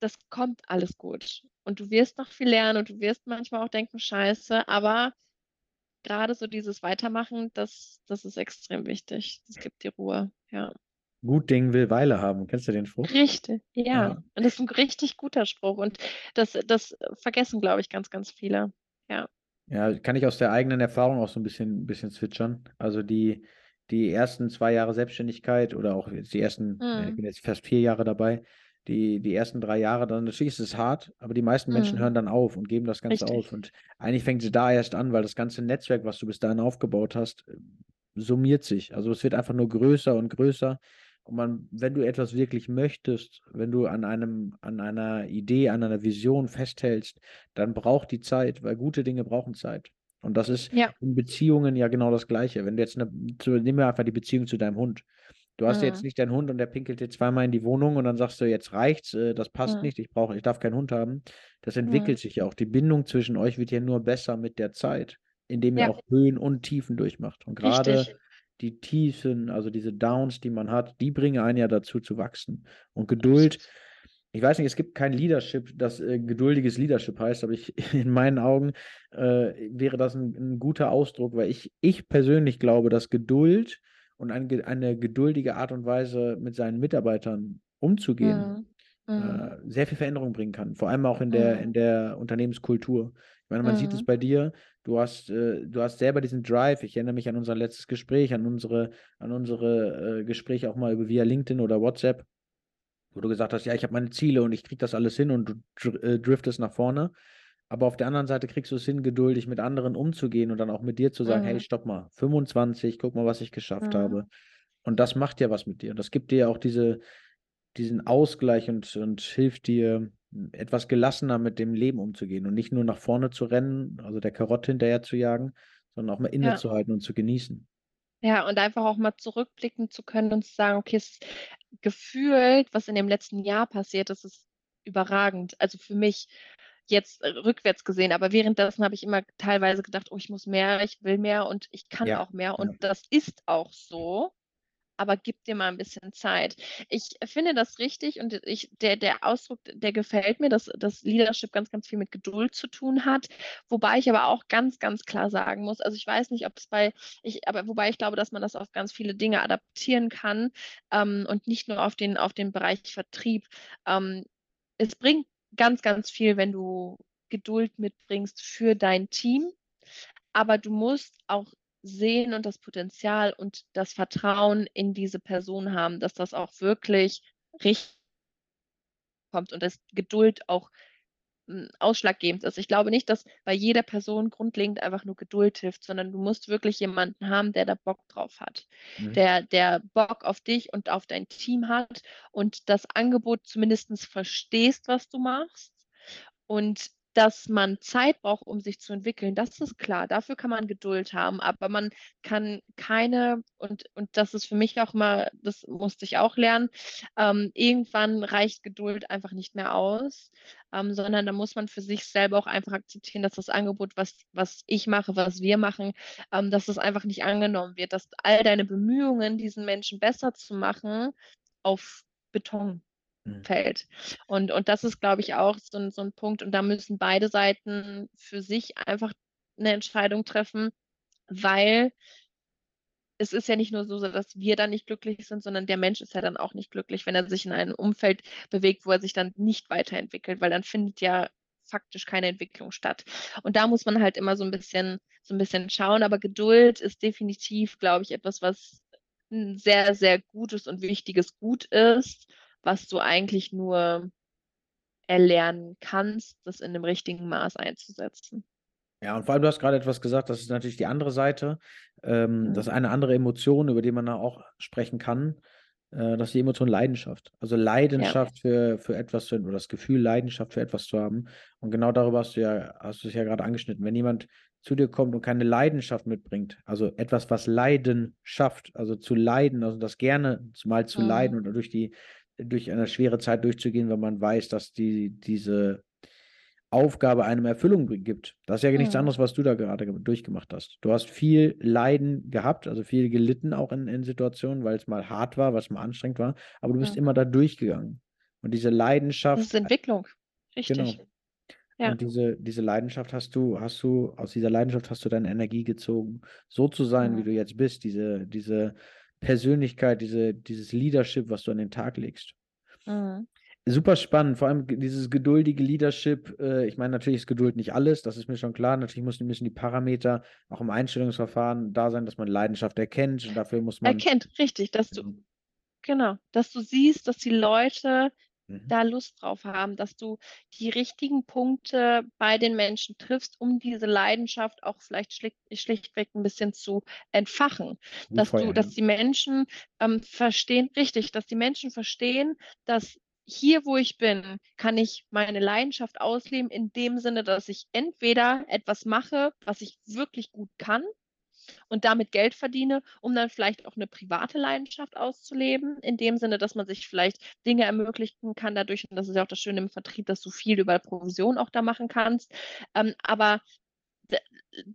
Das kommt alles gut. Und du wirst noch viel lernen und du wirst manchmal auch denken, scheiße, aber gerade so dieses Weitermachen, das, das ist extrem wichtig. Das gibt die Ruhe, ja. Gut Ding will Weile haben. Kennst du den Spruch? Richtig, ja. Ja. Und das ist ein richtig guter Spruch. Und das, das vergessen, glaube ich, ganz, ganz viele. Ja. Ja, kann ich aus der eigenen Erfahrung auch so ein bisschen, bisschen zwitschern. Also die, die ersten zwei Jahre Selbstständigkeit oder auch jetzt die ersten, ja, ich Mhm. bin jetzt fast vier Jahre dabei, die, die ersten drei Jahre, dann natürlich ist es hart, aber die meisten Menschen Mhm. hören dann auf und geben das Ganze Richtig. auf. Und eigentlich fängt sie da erst an, weil das ganze Netzwerk, was du bis dahin aufgebaut hast, äh, summiert sich. Also es wird einfach nur größer und größer. Und man, wenn du etwas wirklich möchtest, wenn du an einem, an einer Idee, an einer Vision festhältst, dann braucht die Zeit, weil gute Dinge brauchen Zeit. Und das ist Ja. in Beziehungen ja genau das Gleiche. Wenn du jetzt eine, nehmen wir einfach die Beziehung zu deinem Hund. Du hast jetzt Mhm. nicht deinen Hund und der pinkelt dir zweimal in die Wohnung und dann sagst du, jetzt reicht's, äh, das passt Mhm. nicht, ich brauche, ich darf keinen Hund haben. Das Mhm. entwickelt sich ja auch. Die Bindung zwischen euch wird ja nur besser mit der Zeit, indem ihr Ja. auch Höhen und Tiefen durchmacht. Und gerade die Tiefen, also diese Downs, die man hat, die bringen einen ja dazu zu wachsen. Und Geduld, ich weiß nicht, es gibt kein Leadership, das äh, geduldiges Leadership heißt, aber ich, in meinen Augen äh, wäre das ein, ein guter Ausdruck, weil ich, ich persönlich glaube, dass Geduld und ein, eine geduldige Art und Weise mit seinen Mitarbeitern umzugehen, Mhm. Mhm. äh, sehr viel Veränderung bringen kann. Vor allem auch in der, in Mhm. der Unternehmenskultur. Ich meine, man sieht es Mhm. bei dir, du hast, äh, du hast selber diesen Drive. Ich erinnere mich an unser letztes Gespräch, an unsere, an unsere äh, Gespräche auch mal über via LinkedIn oder WhatsApp, wo du gesagt hast, ja, ich habe meine Ziele und ich kriege das alles hin und du dr äh, driftest nach vorne. Aber auf der anderen Seite kriegst du es hin, geduldig mit anderen umzugehen und dann auch mit dir zu sagen, hey, Mhm. stopp mal, 25, guck mal, was ich geschafft Mhm. habe. Und das macht ja was mit dir. Und das gibt dir ja auch diese, diesen Ausgleich und, und hilft dir, etwas gelassener mit dem Leben umzugehen und nicht nur nach vorne zu rennen, also der Karotte hinterher zu jagen, sondern auch mal Ja. innezuhalten und zu genießen. Ja, und einfach auch mal zurückblicken zu können und zu sagen, okay, es ist gefühlt, was in dem letzten Jahr passiert ist, ist überragend. Also für mich jetzt äh, rückwärts gesehen, aber währenddessen habe ich immer teilweise gedacht, oh, ich muss mehr, ich will mehr und ich kann Ja, auch mehr. Und das ist auch so, aber gib dir mal ein bisschen Zeit. Ich finde das richtig und ich, der, der Ausdruck, der gefällt mir, dass, dass Leadership ganz, ganz viel mit Geduld zu tun hat. Wobei ich aber auch ganz, ganz klar sagen muss, also ich weiß nicht, ob es bei, ich, aber wobei ich glaube, dass man das auf ganz viele Dinge adaptieren kann ähm, und nicht nur auf den, auf den Bereich Vertrieb. Ähm, es bringt ganz, ganz viel, wenn du Geduld mitbringst für dein Team, aber du musst auch sehen und das Potenzial und das Vertrauen in diese Person haben, dass das auch wirklich richtig kommt und dass Geduld auch ausschlaggebend ist. Ich glaube nicht, dass bei jeder Person grundlegend einfach nur Geduld hilft, sondern du musst wirklich jemanden haben, der da Bock drauf hat, Mhm. der, der Bock auf dich und auf dein Team hat und das Angebot zumindest verstehst, was du machst und dass man Zeit braucht, um sich zu entwickeln, das ist klar. Dafür kann man Geduld haben, aber man kann keine, und, und das ist für mich auch mal, das musste ich auch lernen, ähm, irgendwann reicht Geduld einfach nicht mehr aus, ähm, sondern da muss man für sich selber auch einfach akzeptieren, dass das Angebot, was, was ich mache, was wir machen, ähm, dass es einfach nicht angenommen wird, dass all deine Bemühungen, diesen Menschen besser zu machen, auf Beton. Fällt. Und, und das ist, glaube ich, auch so ein, so ein Punkt. Und da müssen beide Seiten für sich einfach eine Entscheidung treffen, weil es ist ja nicht nur so, dass wir dann nicht glücklich sind, sondern der Mensch ist ja dann auch nicht glücklich, wenn er sich in einem Umfeld bewegt, wo er sich dann nicht weiterentwickelt, weil dann findet ja faktisch keine Entwicklung statt. Und da muss man halt immer so ein bisschen, so ein bisschen schauen. Aber Geduld ist definitiv, glaube ich, etwas, was ein sehr, sehr gutes und wichtiges Gut ist, was du eigentlich nur erlernen kannst, das in dem richtigen Maß einzusetzen. Ja, und vor allem, du hast gerade etwas gesagt, das ist natürlich die andere Seite. Ähm, das ist Mhm. eine andere Emotion, über die man da auch sprechen kann. Äh, das ist die Emotion Leidenschaft. Also Ja. Leidenschaft für, für etwas zu, oder das Gefühl, Leidenschaft für etwas zu haben. Und genau darüber hast du ja, hast du es ja gerade angeschnitten. Wenn jemand zu dir kommt und keine Leidenschaft mitbringt, also etwas, was Leiden schafft, also zu leiden, also das gerne mal zu leiden Mhm. und durch die, durch eine schwere Zeit durchzugehen, wenn man weiß, dass die, diese Aufgabe einem Erfüllung gibt. Das ist ja nichts Mhm. anderes, was du da gerade ge- durchgemacht hast. Du hast viel Leiden gehabt, also viel gelitten auch in, in Situationen, weil es mal hart war, weil es mal anstrengend war, aber du bist Mhm. immer da durchgegangen. Und diese Das ist Leidenschaft, Entwicklung. genau. Richtig. Ja. Und diese, diese Leidenschaft hast du, hast du, aus dieser Leidenschaft hast du deine Energie gezogen, so zu sein, wie du Mhm. jetzt bist, diese, diese Persönlichkeit, diese, dieses Leadership, was du an den Tag legst. Mhm. Super spannend, vor allem dieses geduldige Leadership. Äh, ich meine, natürlich ist Geduld nicht alles, das ist mir schon klar. Natürlich müssen, müssen die Parameter auch im Einstellungsverfahren da sein, dass man Leidenschaft erkennt und dafür muss man. Erkennt, richtig, dass du, Mhm. genau, dass du siehst, dass die Leute Mhm. da Lust drauf haben, dass du die richtigen Punkte bei den Menschen triffst, um diese Leidenschaft auch vielleicht schlicht, schlichtweg ein bisschen zu entfachen. Wie Dass Feuer, du, dass die Menschen ähm, verstehen, richtig, dass die Menschen verstehen, dass hier, wo ich bin, kann ich meine Leidenschaft ausleben, in dem Sinne, dass ich entweder etwas mache, was ich wirklich gut kann und damit Geld verdiene, um dann vielleicht auch eine private Leidenschaft auszuleben, in dem Sinne, dass man sich vielleicht Dinge ermöglichen kann dadurch, und das ist ja auch das Schöne im Vertrieb, dass du viel über Provision auch da machen kannst. Ähm, aber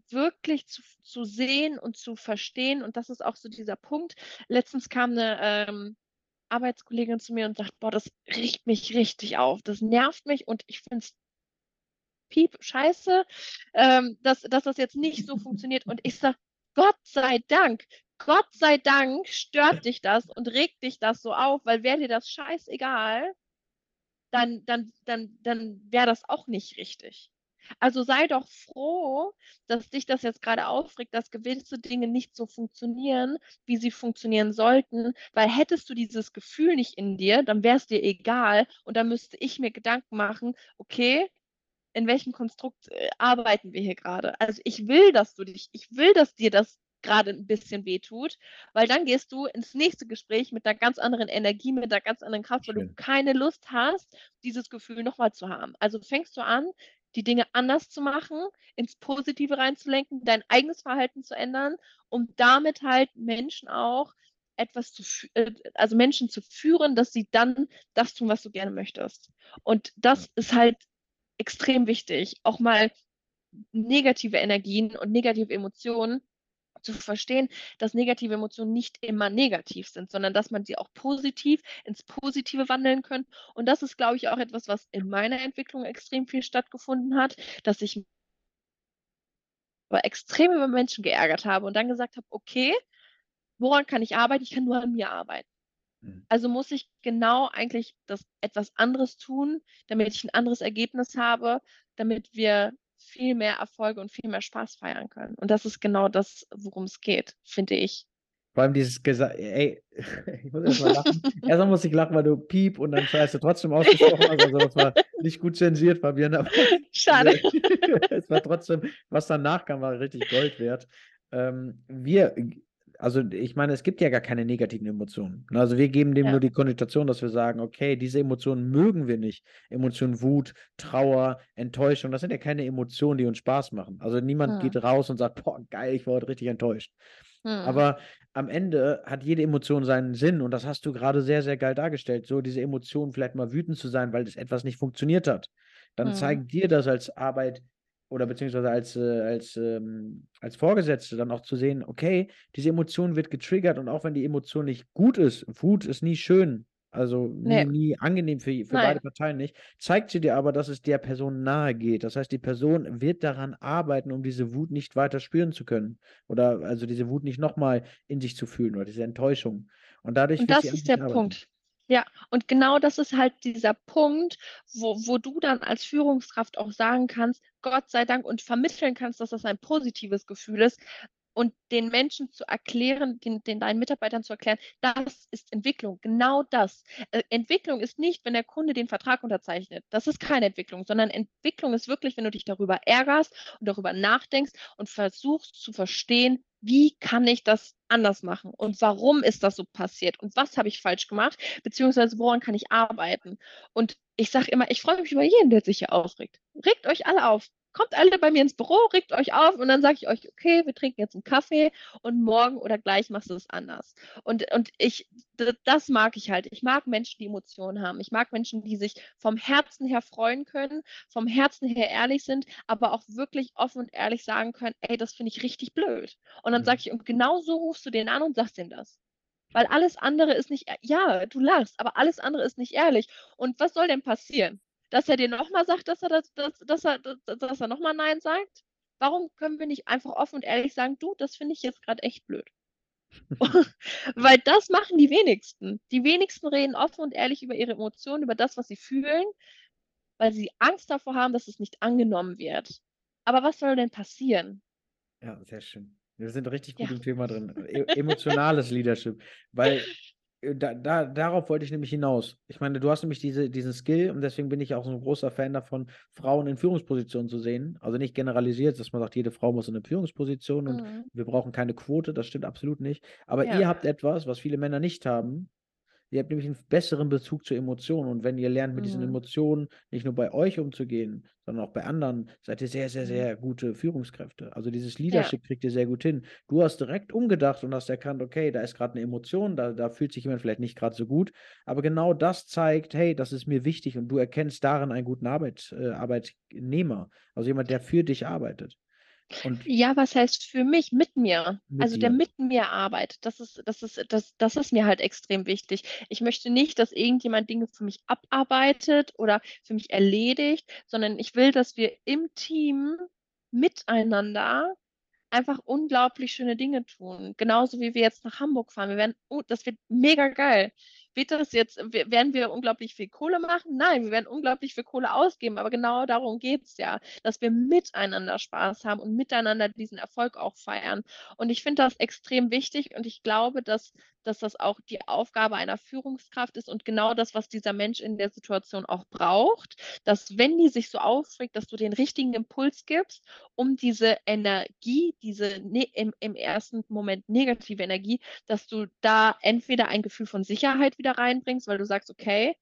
wirklich zu, zu sehen und zu verstehen, und das ist auch so dieser Punkt. Letztens kam eine ähm, Arbeitskollegin zu mir und sagt, boah, das riecht mich richtig auf, das nervt mich und ich finde es piep, scheiße, ähm, dass, dass das jetzt nicht so funktioniert. Und ich sage, Gott sei Dank, Gott sei Dank stört dich das und regt dich das so auf, weil wäre dir das scheißegal, dann, dann, dann, dann wäre das auch nicht richtig. Also sei doch froh, dass dich das jetzt gerade aufregt, dass gewisse Dinge nicht so funktionieren, wie sie funktionieren sollten, weil hättest du dieses Gefühl nicht in dir, dann wäre es dir egal und dann müsste ich mir Gedanken machen, okay, in welchem Konstrukt äh, arbeiten wir hier gerade? Also ich will, dass du dich, ich will, dass dir das gerade ein bisschen wehtut, weil dann gehst du ins nächste Gespräch mit einer ganz anderen Energie, mit einer ganz anderen Kraft, weil du Schön. keine Lust hast, dieses Gefühl nochmal zu haben. Also fängst du an, die Dinge anders zu machen, ins Positive reinzulenken, dein eigenes Verhalten zu ändern, um damit halt Menschen auch etwas zu, äh, also Menschen zu führen, dass sie dann das tun, was du gerne möchtest. Und das ist halt extrem wichtig, auch mal negative Energien und negative Emotionen zu verstehen, dass negative Emotionen nicht immer negativ sind, sondern dass man sie auch positiv ins Positive wandeln kann. Und das ist, glaube ich, auch etwas, was in meiner Entwicklung extrem viel stattgefunden hat, dass ich aber extrem über Menschen geärgert habe und dann gesagt habe, okay, woran kann ich arbeiten? Ich kann nur an mir arbeiten. Mhm. Also muss ich genau eigentlich das etwas anderes tun, damit ich ein anderes Ergebnis habe, damit wir viel mehr Erfolge und viel mehr Spaß feiern können. Und das ist genau das, worum es geht, finde ich. Vor allem dieses Gesa ey, ich muss erst mal lachen. Erstmal muss ich lachen, weil du Piep und dann Scheiße trotzdem ausgesprochen hast. Also das war nicht gut zensiert, Fabian, aber Schade. es war trotzdem, was danach kam, war richtig Gold wert. Ähm, wir, also ich meine, es gibt ja gar keine negativen Emotionen. Ne? Also wir geben dem Ja. nur die Konnotation, dass wir sagen, okay, diese Emotionen mögen wir nicht. Emotionen Wut, Trauer, Enttäuschung, das sind ja keine Emotionen, die uns Spaß machen. Also niemand Hm. geht raus und sagt, boah, geil, ich war heute richtig enttäuscht. Hm. Aber am Ende hat jede Emotion seinen Sinn und das hast du gerade sehr, sehr geil dargestellt. So diese Emotion vielleicht mal wütend zu sein, weil das etwas nicht funktioniert hat. Dann Hm. zeigt dir das als Arbeit oder beziehungsweise als, äh, als, ähm, als Vorgesetzte dann auch zu sehen, okay, diese Emotion wird getriggert und auch wenn die Emotion nicht gut ist, Wut ist nie schön, also nie, Nee. nie angenehm für, für Nein. beide Parteien nicht, zeigt sie dir aber, dass es der Person nahe geht. Das heißt, die Person wird daran arbeiten, um diese Wut nicht weiter spüren zu können oder also diese Wut nicht nochmal in sich zu fühlen oder diese Enttäuschung. Und dadurch Und wird das ist der arbeiten. Punkt. Ja, und genau das ist halt dieser Punkt, wo, wo du dann als Führungskraft auch sagen kannst, Gott sei Dank und vermitteln kannst, dass das ein positives Gefühl ist. und den Menschen zu erklären, den, den deinen Mitarbeitern zu erklären, das ist Entwicklung, genau das. Äh, Entwicklung ist nicht, wenn der Kunde den Vertrag unterzeichnet. Das ist keine Entwicklung, sondern Entwicklung ist wirklich, wenn du dich darüber ärgerst und darüber nachdenkst und versuchst zu verstehen, wie kann ich das anders machen und warum ist das so passiert und was habe ich falsch gemacht, beziehungsweise woran kann ich arbeiten. Und ich sage immer, ich freue mich über jeden, der sich hier aufregt. Regt euch alle auf kommt alle bei mir ins Büro, regt euch auf und dann sage ich euch, okay, wir trinken jetzt einen Kaffee und morgen oder gleich machst du es anders. Und, und ich, das mag ich halt. Ich mag Menschen, die Emotionen haben. Ich mag Menschen, die sich vom Herzen her freuen können, vom Herzen her ehrlich sind, aber auch wirklich offen und ehrlich sagen können, ey, das finde ich richtig blöd. Und dann sage mhm. ich, und genau so rufst du den an und sagst ihm das. Weil alles andere ist nicht, ja, du lachst, aber alles andere ist nicht ehrlich. Und was soll denn passieren? Dass er dir nochmal sagt, dass er, das, dass, dass er, dass er nochmal Nein sagt? Warum können wir nicht einfach offen und ehrlich sagen, du, das finde ich jetzt gerade echt blöd? Weil das machen die wenigsten. Die wenigsten reden offen und ehrlich über ihre Emotionen, über das, was sie fühlen, weil sie Angst davor haben, dass es nicht angenommen wird. Aber was soll denn passieren? Ja, sehr schön. Wir sind richtig gut ja. im Thema drin. E emotionales Leadership. Weil da, da, darauf wollte ich nämlich hinaus. Ich meine, du hast nämlich diese, diesen Skill und deswegen bin ich auch so ein großer Fan davon, Frauen in Führungspositionen zu sehen. Also nicht generalisiert, dass man sagt, jede Frau muss in eine Führungsposition und mhm. wir brauchen keine Quote, das stimmt absolut nicht. Aber ja. ihr habt etwas, was viele Männer nicht haben, Ihr habt nämlich einen besseren Bezug zu Emotionen. Und wenn ihr lernt, mit mhm. diesen Emotionen nicht nur bei euch umzugehen, sondern auch bei anderen, seid ihr sehr, sehr, mhm. sehr gute Führungskräfte. Also dieses Leadership ja. kriegt ihr sehr gut hin. Du hast direkt umgedacht und hast erkannt, okay, da ist gerade eine Emotion, da, da fühlt sich jemand vielleicht nicht gerade so gut. Aber genau das zeigt, hey, das ist mir wichtig und du erkennst darin einen guten Arbeit, äh, Arbeitnehmer. Also jemand, der für dich arbeitet. Und ja, was heißt für mich? Mit mir. Mit also der mit mir arbeitet. Das ist, das ist, das, das ist mir halt extrem wichtig. Ich möchte nicht, dass irgendjemand Dinge für mich abarbeitet oder für mich erledigt, sondern ich will, dass wir im Team miteinander einfach unglaublich schöne Dinge tun. Genauso wie wir jetzt nach Hamburg fahren. Wir werden, oh, das wird mega geil wird das jetzt, werden wir unglaublich viel Kohle machen? Nein, wir werden unglaublich viel Kohle ausgeben, aber genau darum geht es ja, dass wir miteinander Spaß haben und miteinander diesen Erfolg auch feiern. Und ich finde das extrem wichtig und ich glaube, dass, dass das auch die Aufgabe einer Führungskraft ist und genau das, was dieser Mensch in der Situation auch braucht, dass wenn die sich so aufregt, dass du den richtigen Impuls gibst, um diese Energie, diese ne, im, im ersten Moment negative Energie, dass du da entweder ein Gefühl von Sicherheit wieder reinbringst, weil du sagst, okay,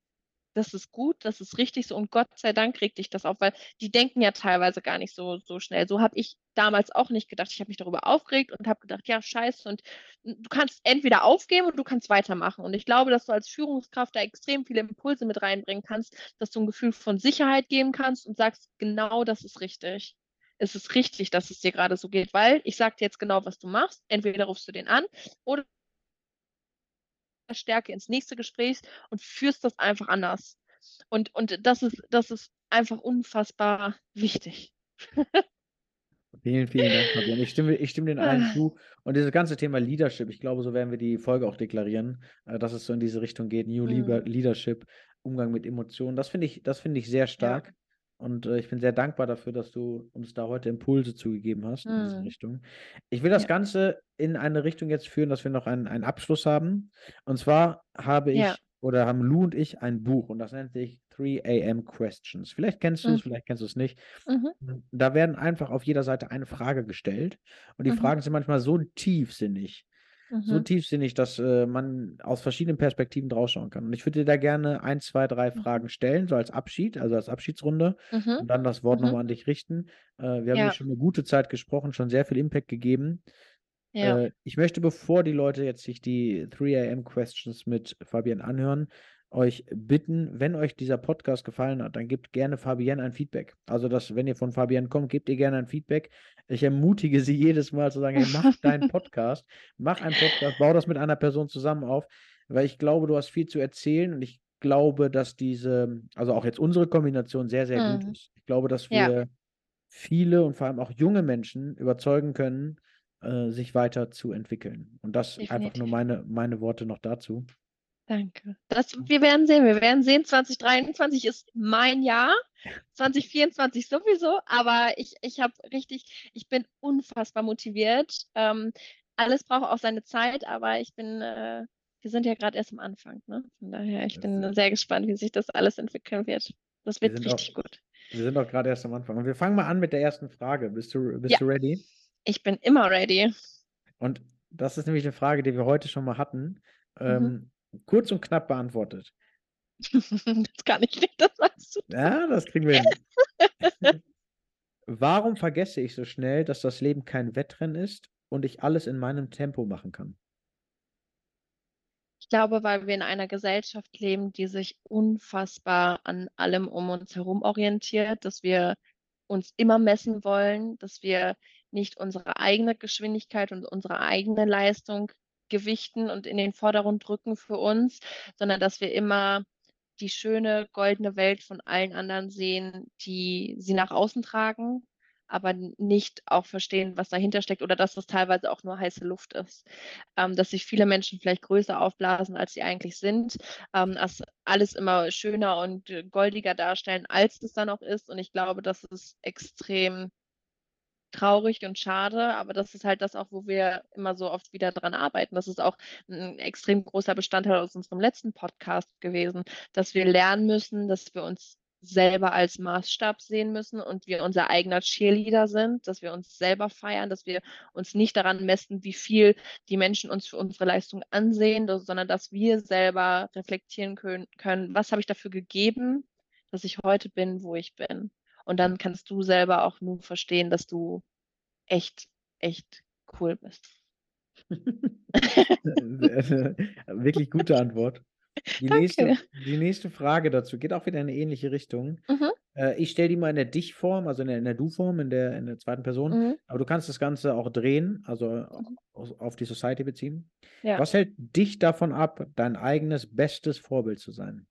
das ist gut, das ist richtig so und Gott sei Dank regt dich das auf, weil die denken ja teilweise gar nicht so, so schnell. So habe ich damals auch nicht gedacht. Ich habe mich darüber aufgeregt und habe gedacht, ja, scheiße. Und du kannst entweder aufgeben und du kannst weitermachen. Und ich glaube, dass du als Führungskraft da extrem viele Impulse mit reinbringen kannst, dass du ein Gefühl von Sicherheit geben kannst und sagst, genau das ist richtig. Es ist richtig, dass es dir gerade so geht, weil ich sage dir jetzt genau, was du machst. Entweder rufst du den an oder Stärke ins nächste Gespräch und führst das einfach anders. Und, und das, ist, das ist einfach unfassbar wichtig. Vielen, vielen Dank, Fabian. Ich stimme, ich stimme den allen ah. zu. Und dieses ganze Thema Leadership, ich glaube, so werden wir die Folge auch deklarieren, äh, dass es so in diese Richtung geht. New mhm. Leadership, Umgang mit Emotionen. Das finde ich, das finde ich sehr stark. Ja. Und äh, ich bin sehr dankbar dafür, dass du uns da heute Impulse zugegeben hast in diese mhm. Richtung. Ich will das ja. Ganze in eine Richtung jetzt führen, dass wir noch einen, einen Abschluss haben. Und zwar habe ich ja. oder haben Lou und ich ein Buch und das nennt sich 3 AM Questions. Vielleicht kennst du es, mhm. vielleicht kennst du es nicht. Mhm. Hm, da werden einfach auf jeder Seite eine Frage gestellt und die mhm. Fragen sind manchmal so tiefsinnig, so mhm. tiefsinnig, dass äh, man aus verschiedenen Perspektiven draufschauen kann. Und ich würde dir da gerne ein, zwei, drei mhm. Fragen stellen, so als Abschied, also als Abschiedsrunde mhm. und dann das Wort mhm. nochmal an dich richten. Äh, wir haben ja. schon eine gute Zeit gesprochen, schon sehr viel Impact gegeben. Ja. Äh, ich möchte, bevor die Leute jetzt sich die 3 AM Questions mit Fabian anhören, euch bitten, wenn euch dieser Podcast gefallen hat, dann gebt gerne Fabienne ein Feedback. Also, dass, wenn ihr von Fabienne kommt, gebt ihr gerne ein Feedback. Ich ermutige sie jedes Mal zu sagen, hey, mach deinen Podcast, mach einen Podcast, bau das mit einer Person zusammen auf, weil ich glaube, du hast viel zu erzählen und ich glaube, dass diese, also auch jetzt unsere Kombination sehr, sehr mhm. gut ist. Ich glaube, dass wir ja. viele und vor allem auch junge Menschen überzeugen können, äh, sich weiter zu entwickeln. Und das Definitiv. einfach nur meine, meine Worte noch dazu. Danke. Das, wir werden sehen. Wir werden sehen. 2023 ist mein Jahr. 2024 sowieso. Aber ich, ich habe richtig, ich bin unfassbar motiviert. Ähm, alles braucht auch seine Zeit, aber ich bin, äh, wir sind ja gerade erst am Anfang. Ne? Von daher, ich bin sehr gespannt, wie sich das alles entwickeln wird. Das wird richtig auch, gut. Wir sind auch gerade erst am Anfang. Und wir fangen mal an mit der ersten Frage. Bist du, bist ja. du ready? Ich bin immer ready. Und das ist nämlich eine Frage, die wir heute schon mal hatten. Mhm. Ähm, kurz und knapp beantwortet. das kann ich nicht, das weißt du. Ja, das kriegen wir hin. Warum vergesse ich so schnell, dass das Leben kein Wettrennen ist und ich alles in meinem Tempo machen kann? Ich glaube, weil wir in einer Gesellschaft leben, die sich unfassbar an allem um uns herum orientiert, dass wir uns immer messen wollen, dass wir nicht unsere eigene Geschwindigkeit und unsere eigene Leistung gewichten und in den Vordergrund drücken für uns, sondern dass wir immer die schöne goldene Welt von allen anderen sehen, die sie nach außen tragen, aber nicht auch verstehen, was dahinter steckt oder dass das teilweise auch nur heiße Luft ist. Ähm, dass sich viele Menschen vielleicht größer aufblasen, als sie eigentlich sind, ähm, dass alles immer schöner und goldiger darstellen, als es dann auch ist. Und ich glaube, das ist extrem traurig und schade, aber das ist halt das auch, wo wir immer so oft wieder dran arbeiten. Das ist auch ein extrem großer Bestandteil aus unserem letzten Podcast gewesen, dass wir lernen müssen, dass wir uns selber als Maßstab sehen müssen und wir unser eigener Cheerleader sind, dass wir uns selber feiern, dass wir uns nicht daran messen, wie viel die Menschen uns für unsere Leistung ansehen, sondern dass wir selber reflektieren können, können was habe ich dafür gegeben, dass ich heute bin, wo ich bin. Und dann kannst du selber auch nur verstehen, dass du echt, echt cool bist. Wirklich gute Antwort. Die nächste, die nächste Frage dazu geht auch wieder in eine ähnliche Richtung. Mhm. Äh, ich stelle die mal in der Dich-Form, also in der, der Du-Form, in der, in der zweiten Person. Mhm. Aber du kannst das Ganze auch drehen, also mhm. auf die Society beziehen. Ja. Was hält dich davon ab, dein eigenes bestes Vorbild zu sein?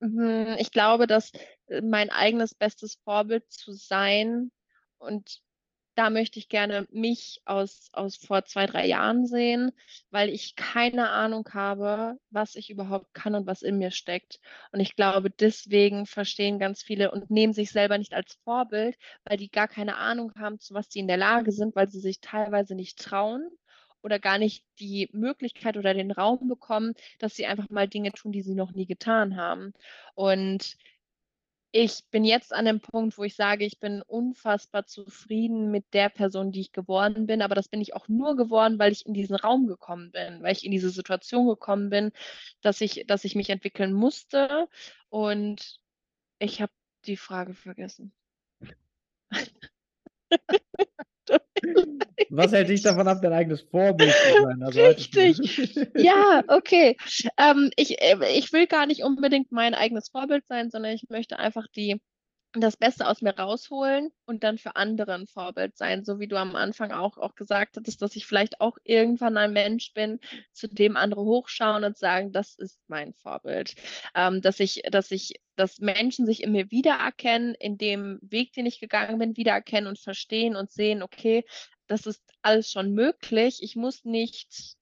Ich glaube, dass äh, mein eigenes bestes Vorbild zu sein und da möchte ich gerne mich aus, aus vor zwei, drei Jahren sehen, weil ich keine Ahnung habe, was ich überhaupt kann und was in mir steckt. Und ich glaube, deswegen verstehen ganz viele und nehmen sich selber nicht als Vorbild, weil die gar keine Ahnung haben, zu was sie in der Lage sind, weil sie sich teilweise nicht trauen oder gar nicht die Möglichkeit oder den Raum bekommen, dass sie einfach mal Dinge tun, die sie noch nie getan haben. Und ich bin jetzt an dem Punkt, wo ich sage, ich bin unfassbar zufrieden mit der Person, die ich geworden bin. Aber das bin ich auch nur geworden, weil ich in diesen Raum gekommen bin, weil ich in diese Situation gekommen bin, dass ich, dass ich mich entwickeln musste. Und ich habe die Frage vergessen. Was hält dich davon ab, dein eigenes Vorbild zu sein? Also Richtig. ja, okay. Ähm, ich, äh, ich will gar nicht unbedingt mein eigenes Vorbild sein, sondern ich möchte einfach die das Beste aus mir rausholen und dann für andere ein Vorbild sein, so wie du am Anfang auch, auch gesagt hattest, dass ich vielleicht auch irgendwann ein Mensch bin, zu dem andere hochschauen und sagen, das ist mein Vorbild. Ähm, dass ich, dass ich, dass Menschen sich in mir wiedererkennen, in dem Weg, den ich gegangen bin, wiedererkennen und verstehen und sehen, okay, das ist alles schon möglich. Ich muss nicht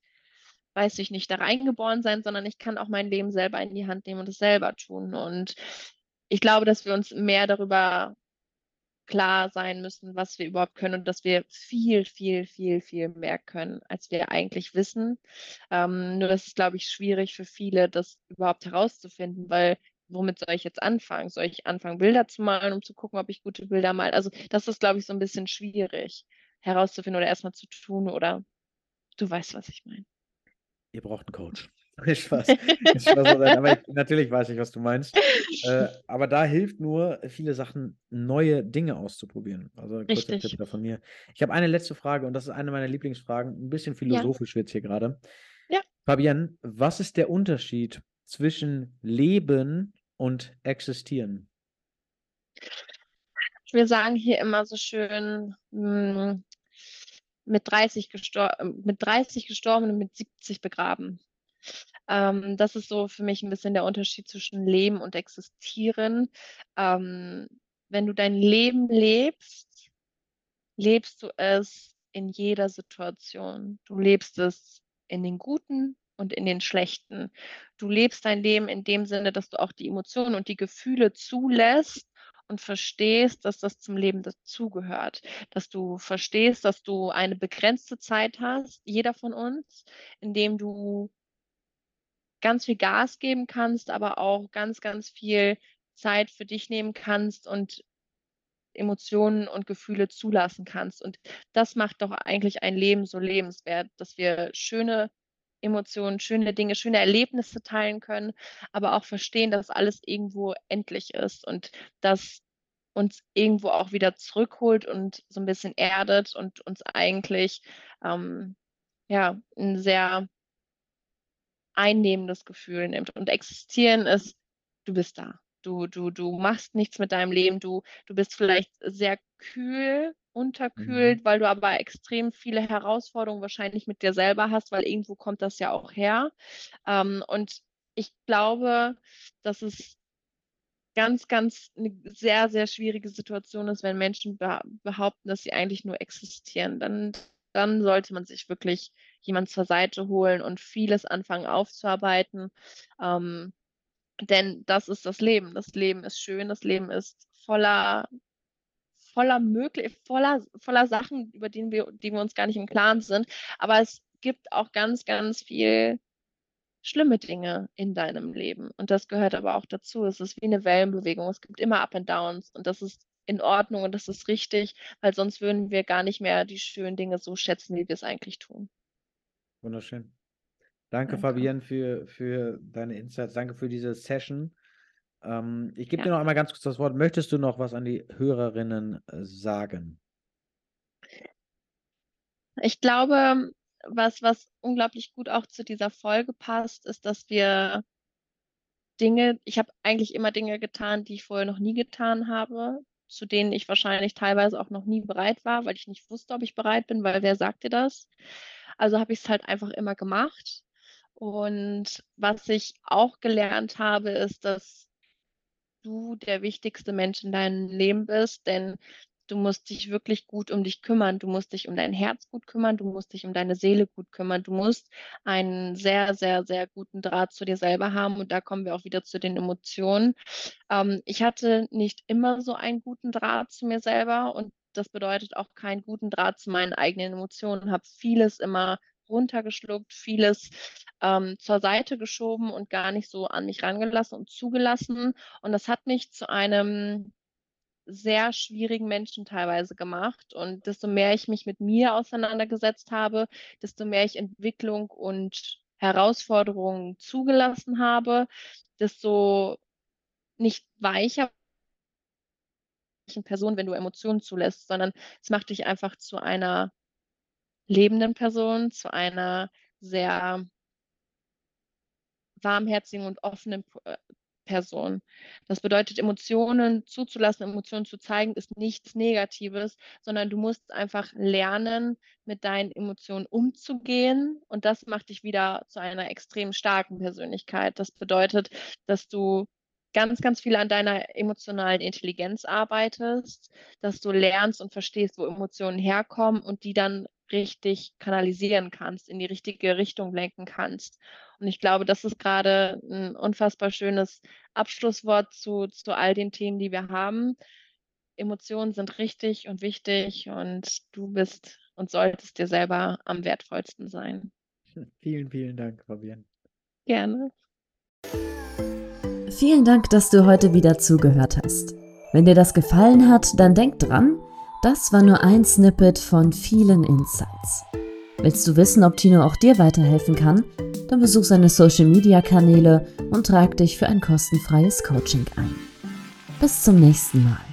weiß ich nicht, da reingeboren sein, sondern ich kann auch mein Leben selber in die Hand nehmen und es selber tun. Und ich glaube, dass wir uns mehr darüber klar sein müssen, was wir überhaupt können und dass wir viel, viel, viel, viel mehr können, als wir eigentlich wissen. Ähm, nur das ist, glaube ich, schwierig für viele, das überhaupt herauszufinden, weil womit soll ich jetzt anfangen? Soll ich anfangen, Bilder zu malen, um zu gucken, ob ich gute Bilder mal? Also das ist, glaube ich, so ein bisschen schwierig herauszufinden oder erstmal zu tun oder du weißt, was ich meine. Ihr braucht einen Coach. Spaß. Spaß aber ich, natürlich weiß ich, was du meinst. Äh, aber da hilft nur, viele Sachen, neue Dinge auszuprobieren. Also ein kurzer Tipp da von mir. Ich habe eine letzte Frage und das ist eine meiner Lieblingsfragen. Ein bisschen philosophisch ja. wird es hier gerade. Ja. Fabian, was ist der Unterschied zwischen Leben und Existieren? Wir sagen hier immer so schön, mh, hm, mit 30, gestor mit 30 gestorben und mit 70 begraben. Ähm, das ist so für mich ein bisschen der Unterschied zwischen Leben und Existieren. Ähm, wenn du dein Leben lebst, lebst du es in jeder Situation. Du lebst es in den guten und in den schlechten. Du lebst dein Leben in dem Sinne, dass du auch die Emotionen und die Gefühle zulässt und verstehst, dass das zum Leben dazugehört. Dass du verstehst, dass du eine begrenzte Zeit hast, jeder von uns, in dem du ganz viel Gas geben kannst, aber auch ganz, ganz viel Zeit für dich nehmen kannst und Emotionen und Gefühle zulassen kannst. Und das macht doch eigentlich ein Leben so lebenswert, dass wir schöne Emotionen, schöne Dinge, schöne Erlebnisse teilen können, aber auch verstehen, dass alles irgendwo endlich ist und das uns irgendwo auch wieder zurückholt und so ein bisschen erdet und uns eigentlich ähm, ja ein sehr einnehmendes Gefühl nimmt. Und existieren ist, du bist da. Du, du, du machst nichts mit deinem Leben. Du, du bist vielleicht sehr kühl, unterkühlt, mhm. weil du aber extrem viele Herausforderungen wahrscheinlich mit dir selber hast, weil irgendwo kommt das ja auch her. Ähm, und ich glaube, dass es ganz, ganz eine sehr, sehr schwierige Situation ist, wenn Menschen behaupten, dass sie eigentlich nur existieren. Dann, dann sollte man sich wirklich jemand zur Seite holen und vieles anfangen aufzuarbeiten. Ähm, denn das ist das Leben. Das Leben ist schön, das Leben ist voller, voller möglich, voller, voller Sachen, über die wir, die wir uns gar nicht im Klaren sind. Aber es gibt auch ganz, ganz viel schlimme Dinge in deinem Leben. Und das gehört aber auch dazu. Es ist wie eine Wellenbewegung. Es gibt immer Up and Downs und das ist in Ordnung und das ist richtig, weil sonst würden wir gar nicht mehr die schönen Dinge so schätzen, wie wir es eigentlich tun. Wunderschön. Danke, Danke. Fabienne, für, für deine Insights. Danke für diese Session. Ähm, ich gebe ja. dir noch einmal ganz kurz das Wort. Möchtest du noch was an die Hörerinnen äh, sagen? Ich glaube, was, was unglaublich gut auch zu dieser Folge passt, ist, dass wir Dinge, ich habe eigentlich immer Dinge getan, die ich vorher noch nie getan habe, zu denen ich wahrscheinlich teilweise auch noch nie bereit war, weil ich nicht wusste, ob ich bereit bin, weil wer sagt dir das? Also habe ich es halt einfach immer gemacht. Und was ich auch gelernt habe, ist, dass du der wichtigste Mensch in deinem Leben bist, denn du musst dich wirklich gut um dich kümmern. Du musst dich um dein Herz gut kümmern. Du musst dich um deine Seele gut kümmern. Du musst einen sehr, sehr, sehr guten Draht zu dir selber haben. Und da kommen wir auch wieder zu den Emotionen. Ähm, ich hatte nicht immer so einen guten Draht zu mir selber und das bedeutet auch keinen guten Draht zu meinen eigenen Emotionen. Habe vieles immer runtergeschluckt, vieles ähm, zur Seite geschoben und gar nicht so an mich rangelassen und zugelassen. Und das hat mich zu einem sehr schwierigen Menschen teilweise gemacht. Und desto mehr ich mich mit mir auseinandergesetzt habe, desto mehr ich Entwicklung und Herausforderungen zugelassen habe, desto nicht weicher Person, wenn du Emotionen zulässt, sondern es macht dich einfach zu einer lebenden Person, zu einer sehr warmherzigen und offenen äh, Person. Das bedeutet, Emotionen zuzulassen, Emotionen zu zeigen, ist nichts Negatives, sondern du musst einfach lernen, mit deinen Emotionen umzugehen. Und das macht dich wieder zu einer extrem starken Persönlichkeit. Das bedeutet, dass du ganz, ganz viel an deiner emotionalen Intelligenz arbeitest, dass du lernst und verstehst, wo Emotionen herkommen und die dann richtig kanalisieren kannst, in die richtige Richtung lenken kannst. Und ich glaube, das ist gerade ein unfassbar schönes Abschlusswort zu, zu all den Themen, die wir haben. Emotionen sind richtig und wichtig und du bist und solltest dir selber am wertvollsten sein. Vielen, vielen Dank, Fabian. Gerne. Vielen Dank, dass du heute wieder zugehört hast. Wenn dir das gefallen hat, dann denk dran, das war nur ein Snippet von vielen Insights. Willst du wissen, ob Tino auch dir weiterhelfen kann? Dann besuch seine Social Media Kanäle und trag dich für ein kostenfreies Coaching ein. Bis zum nächsten Mal.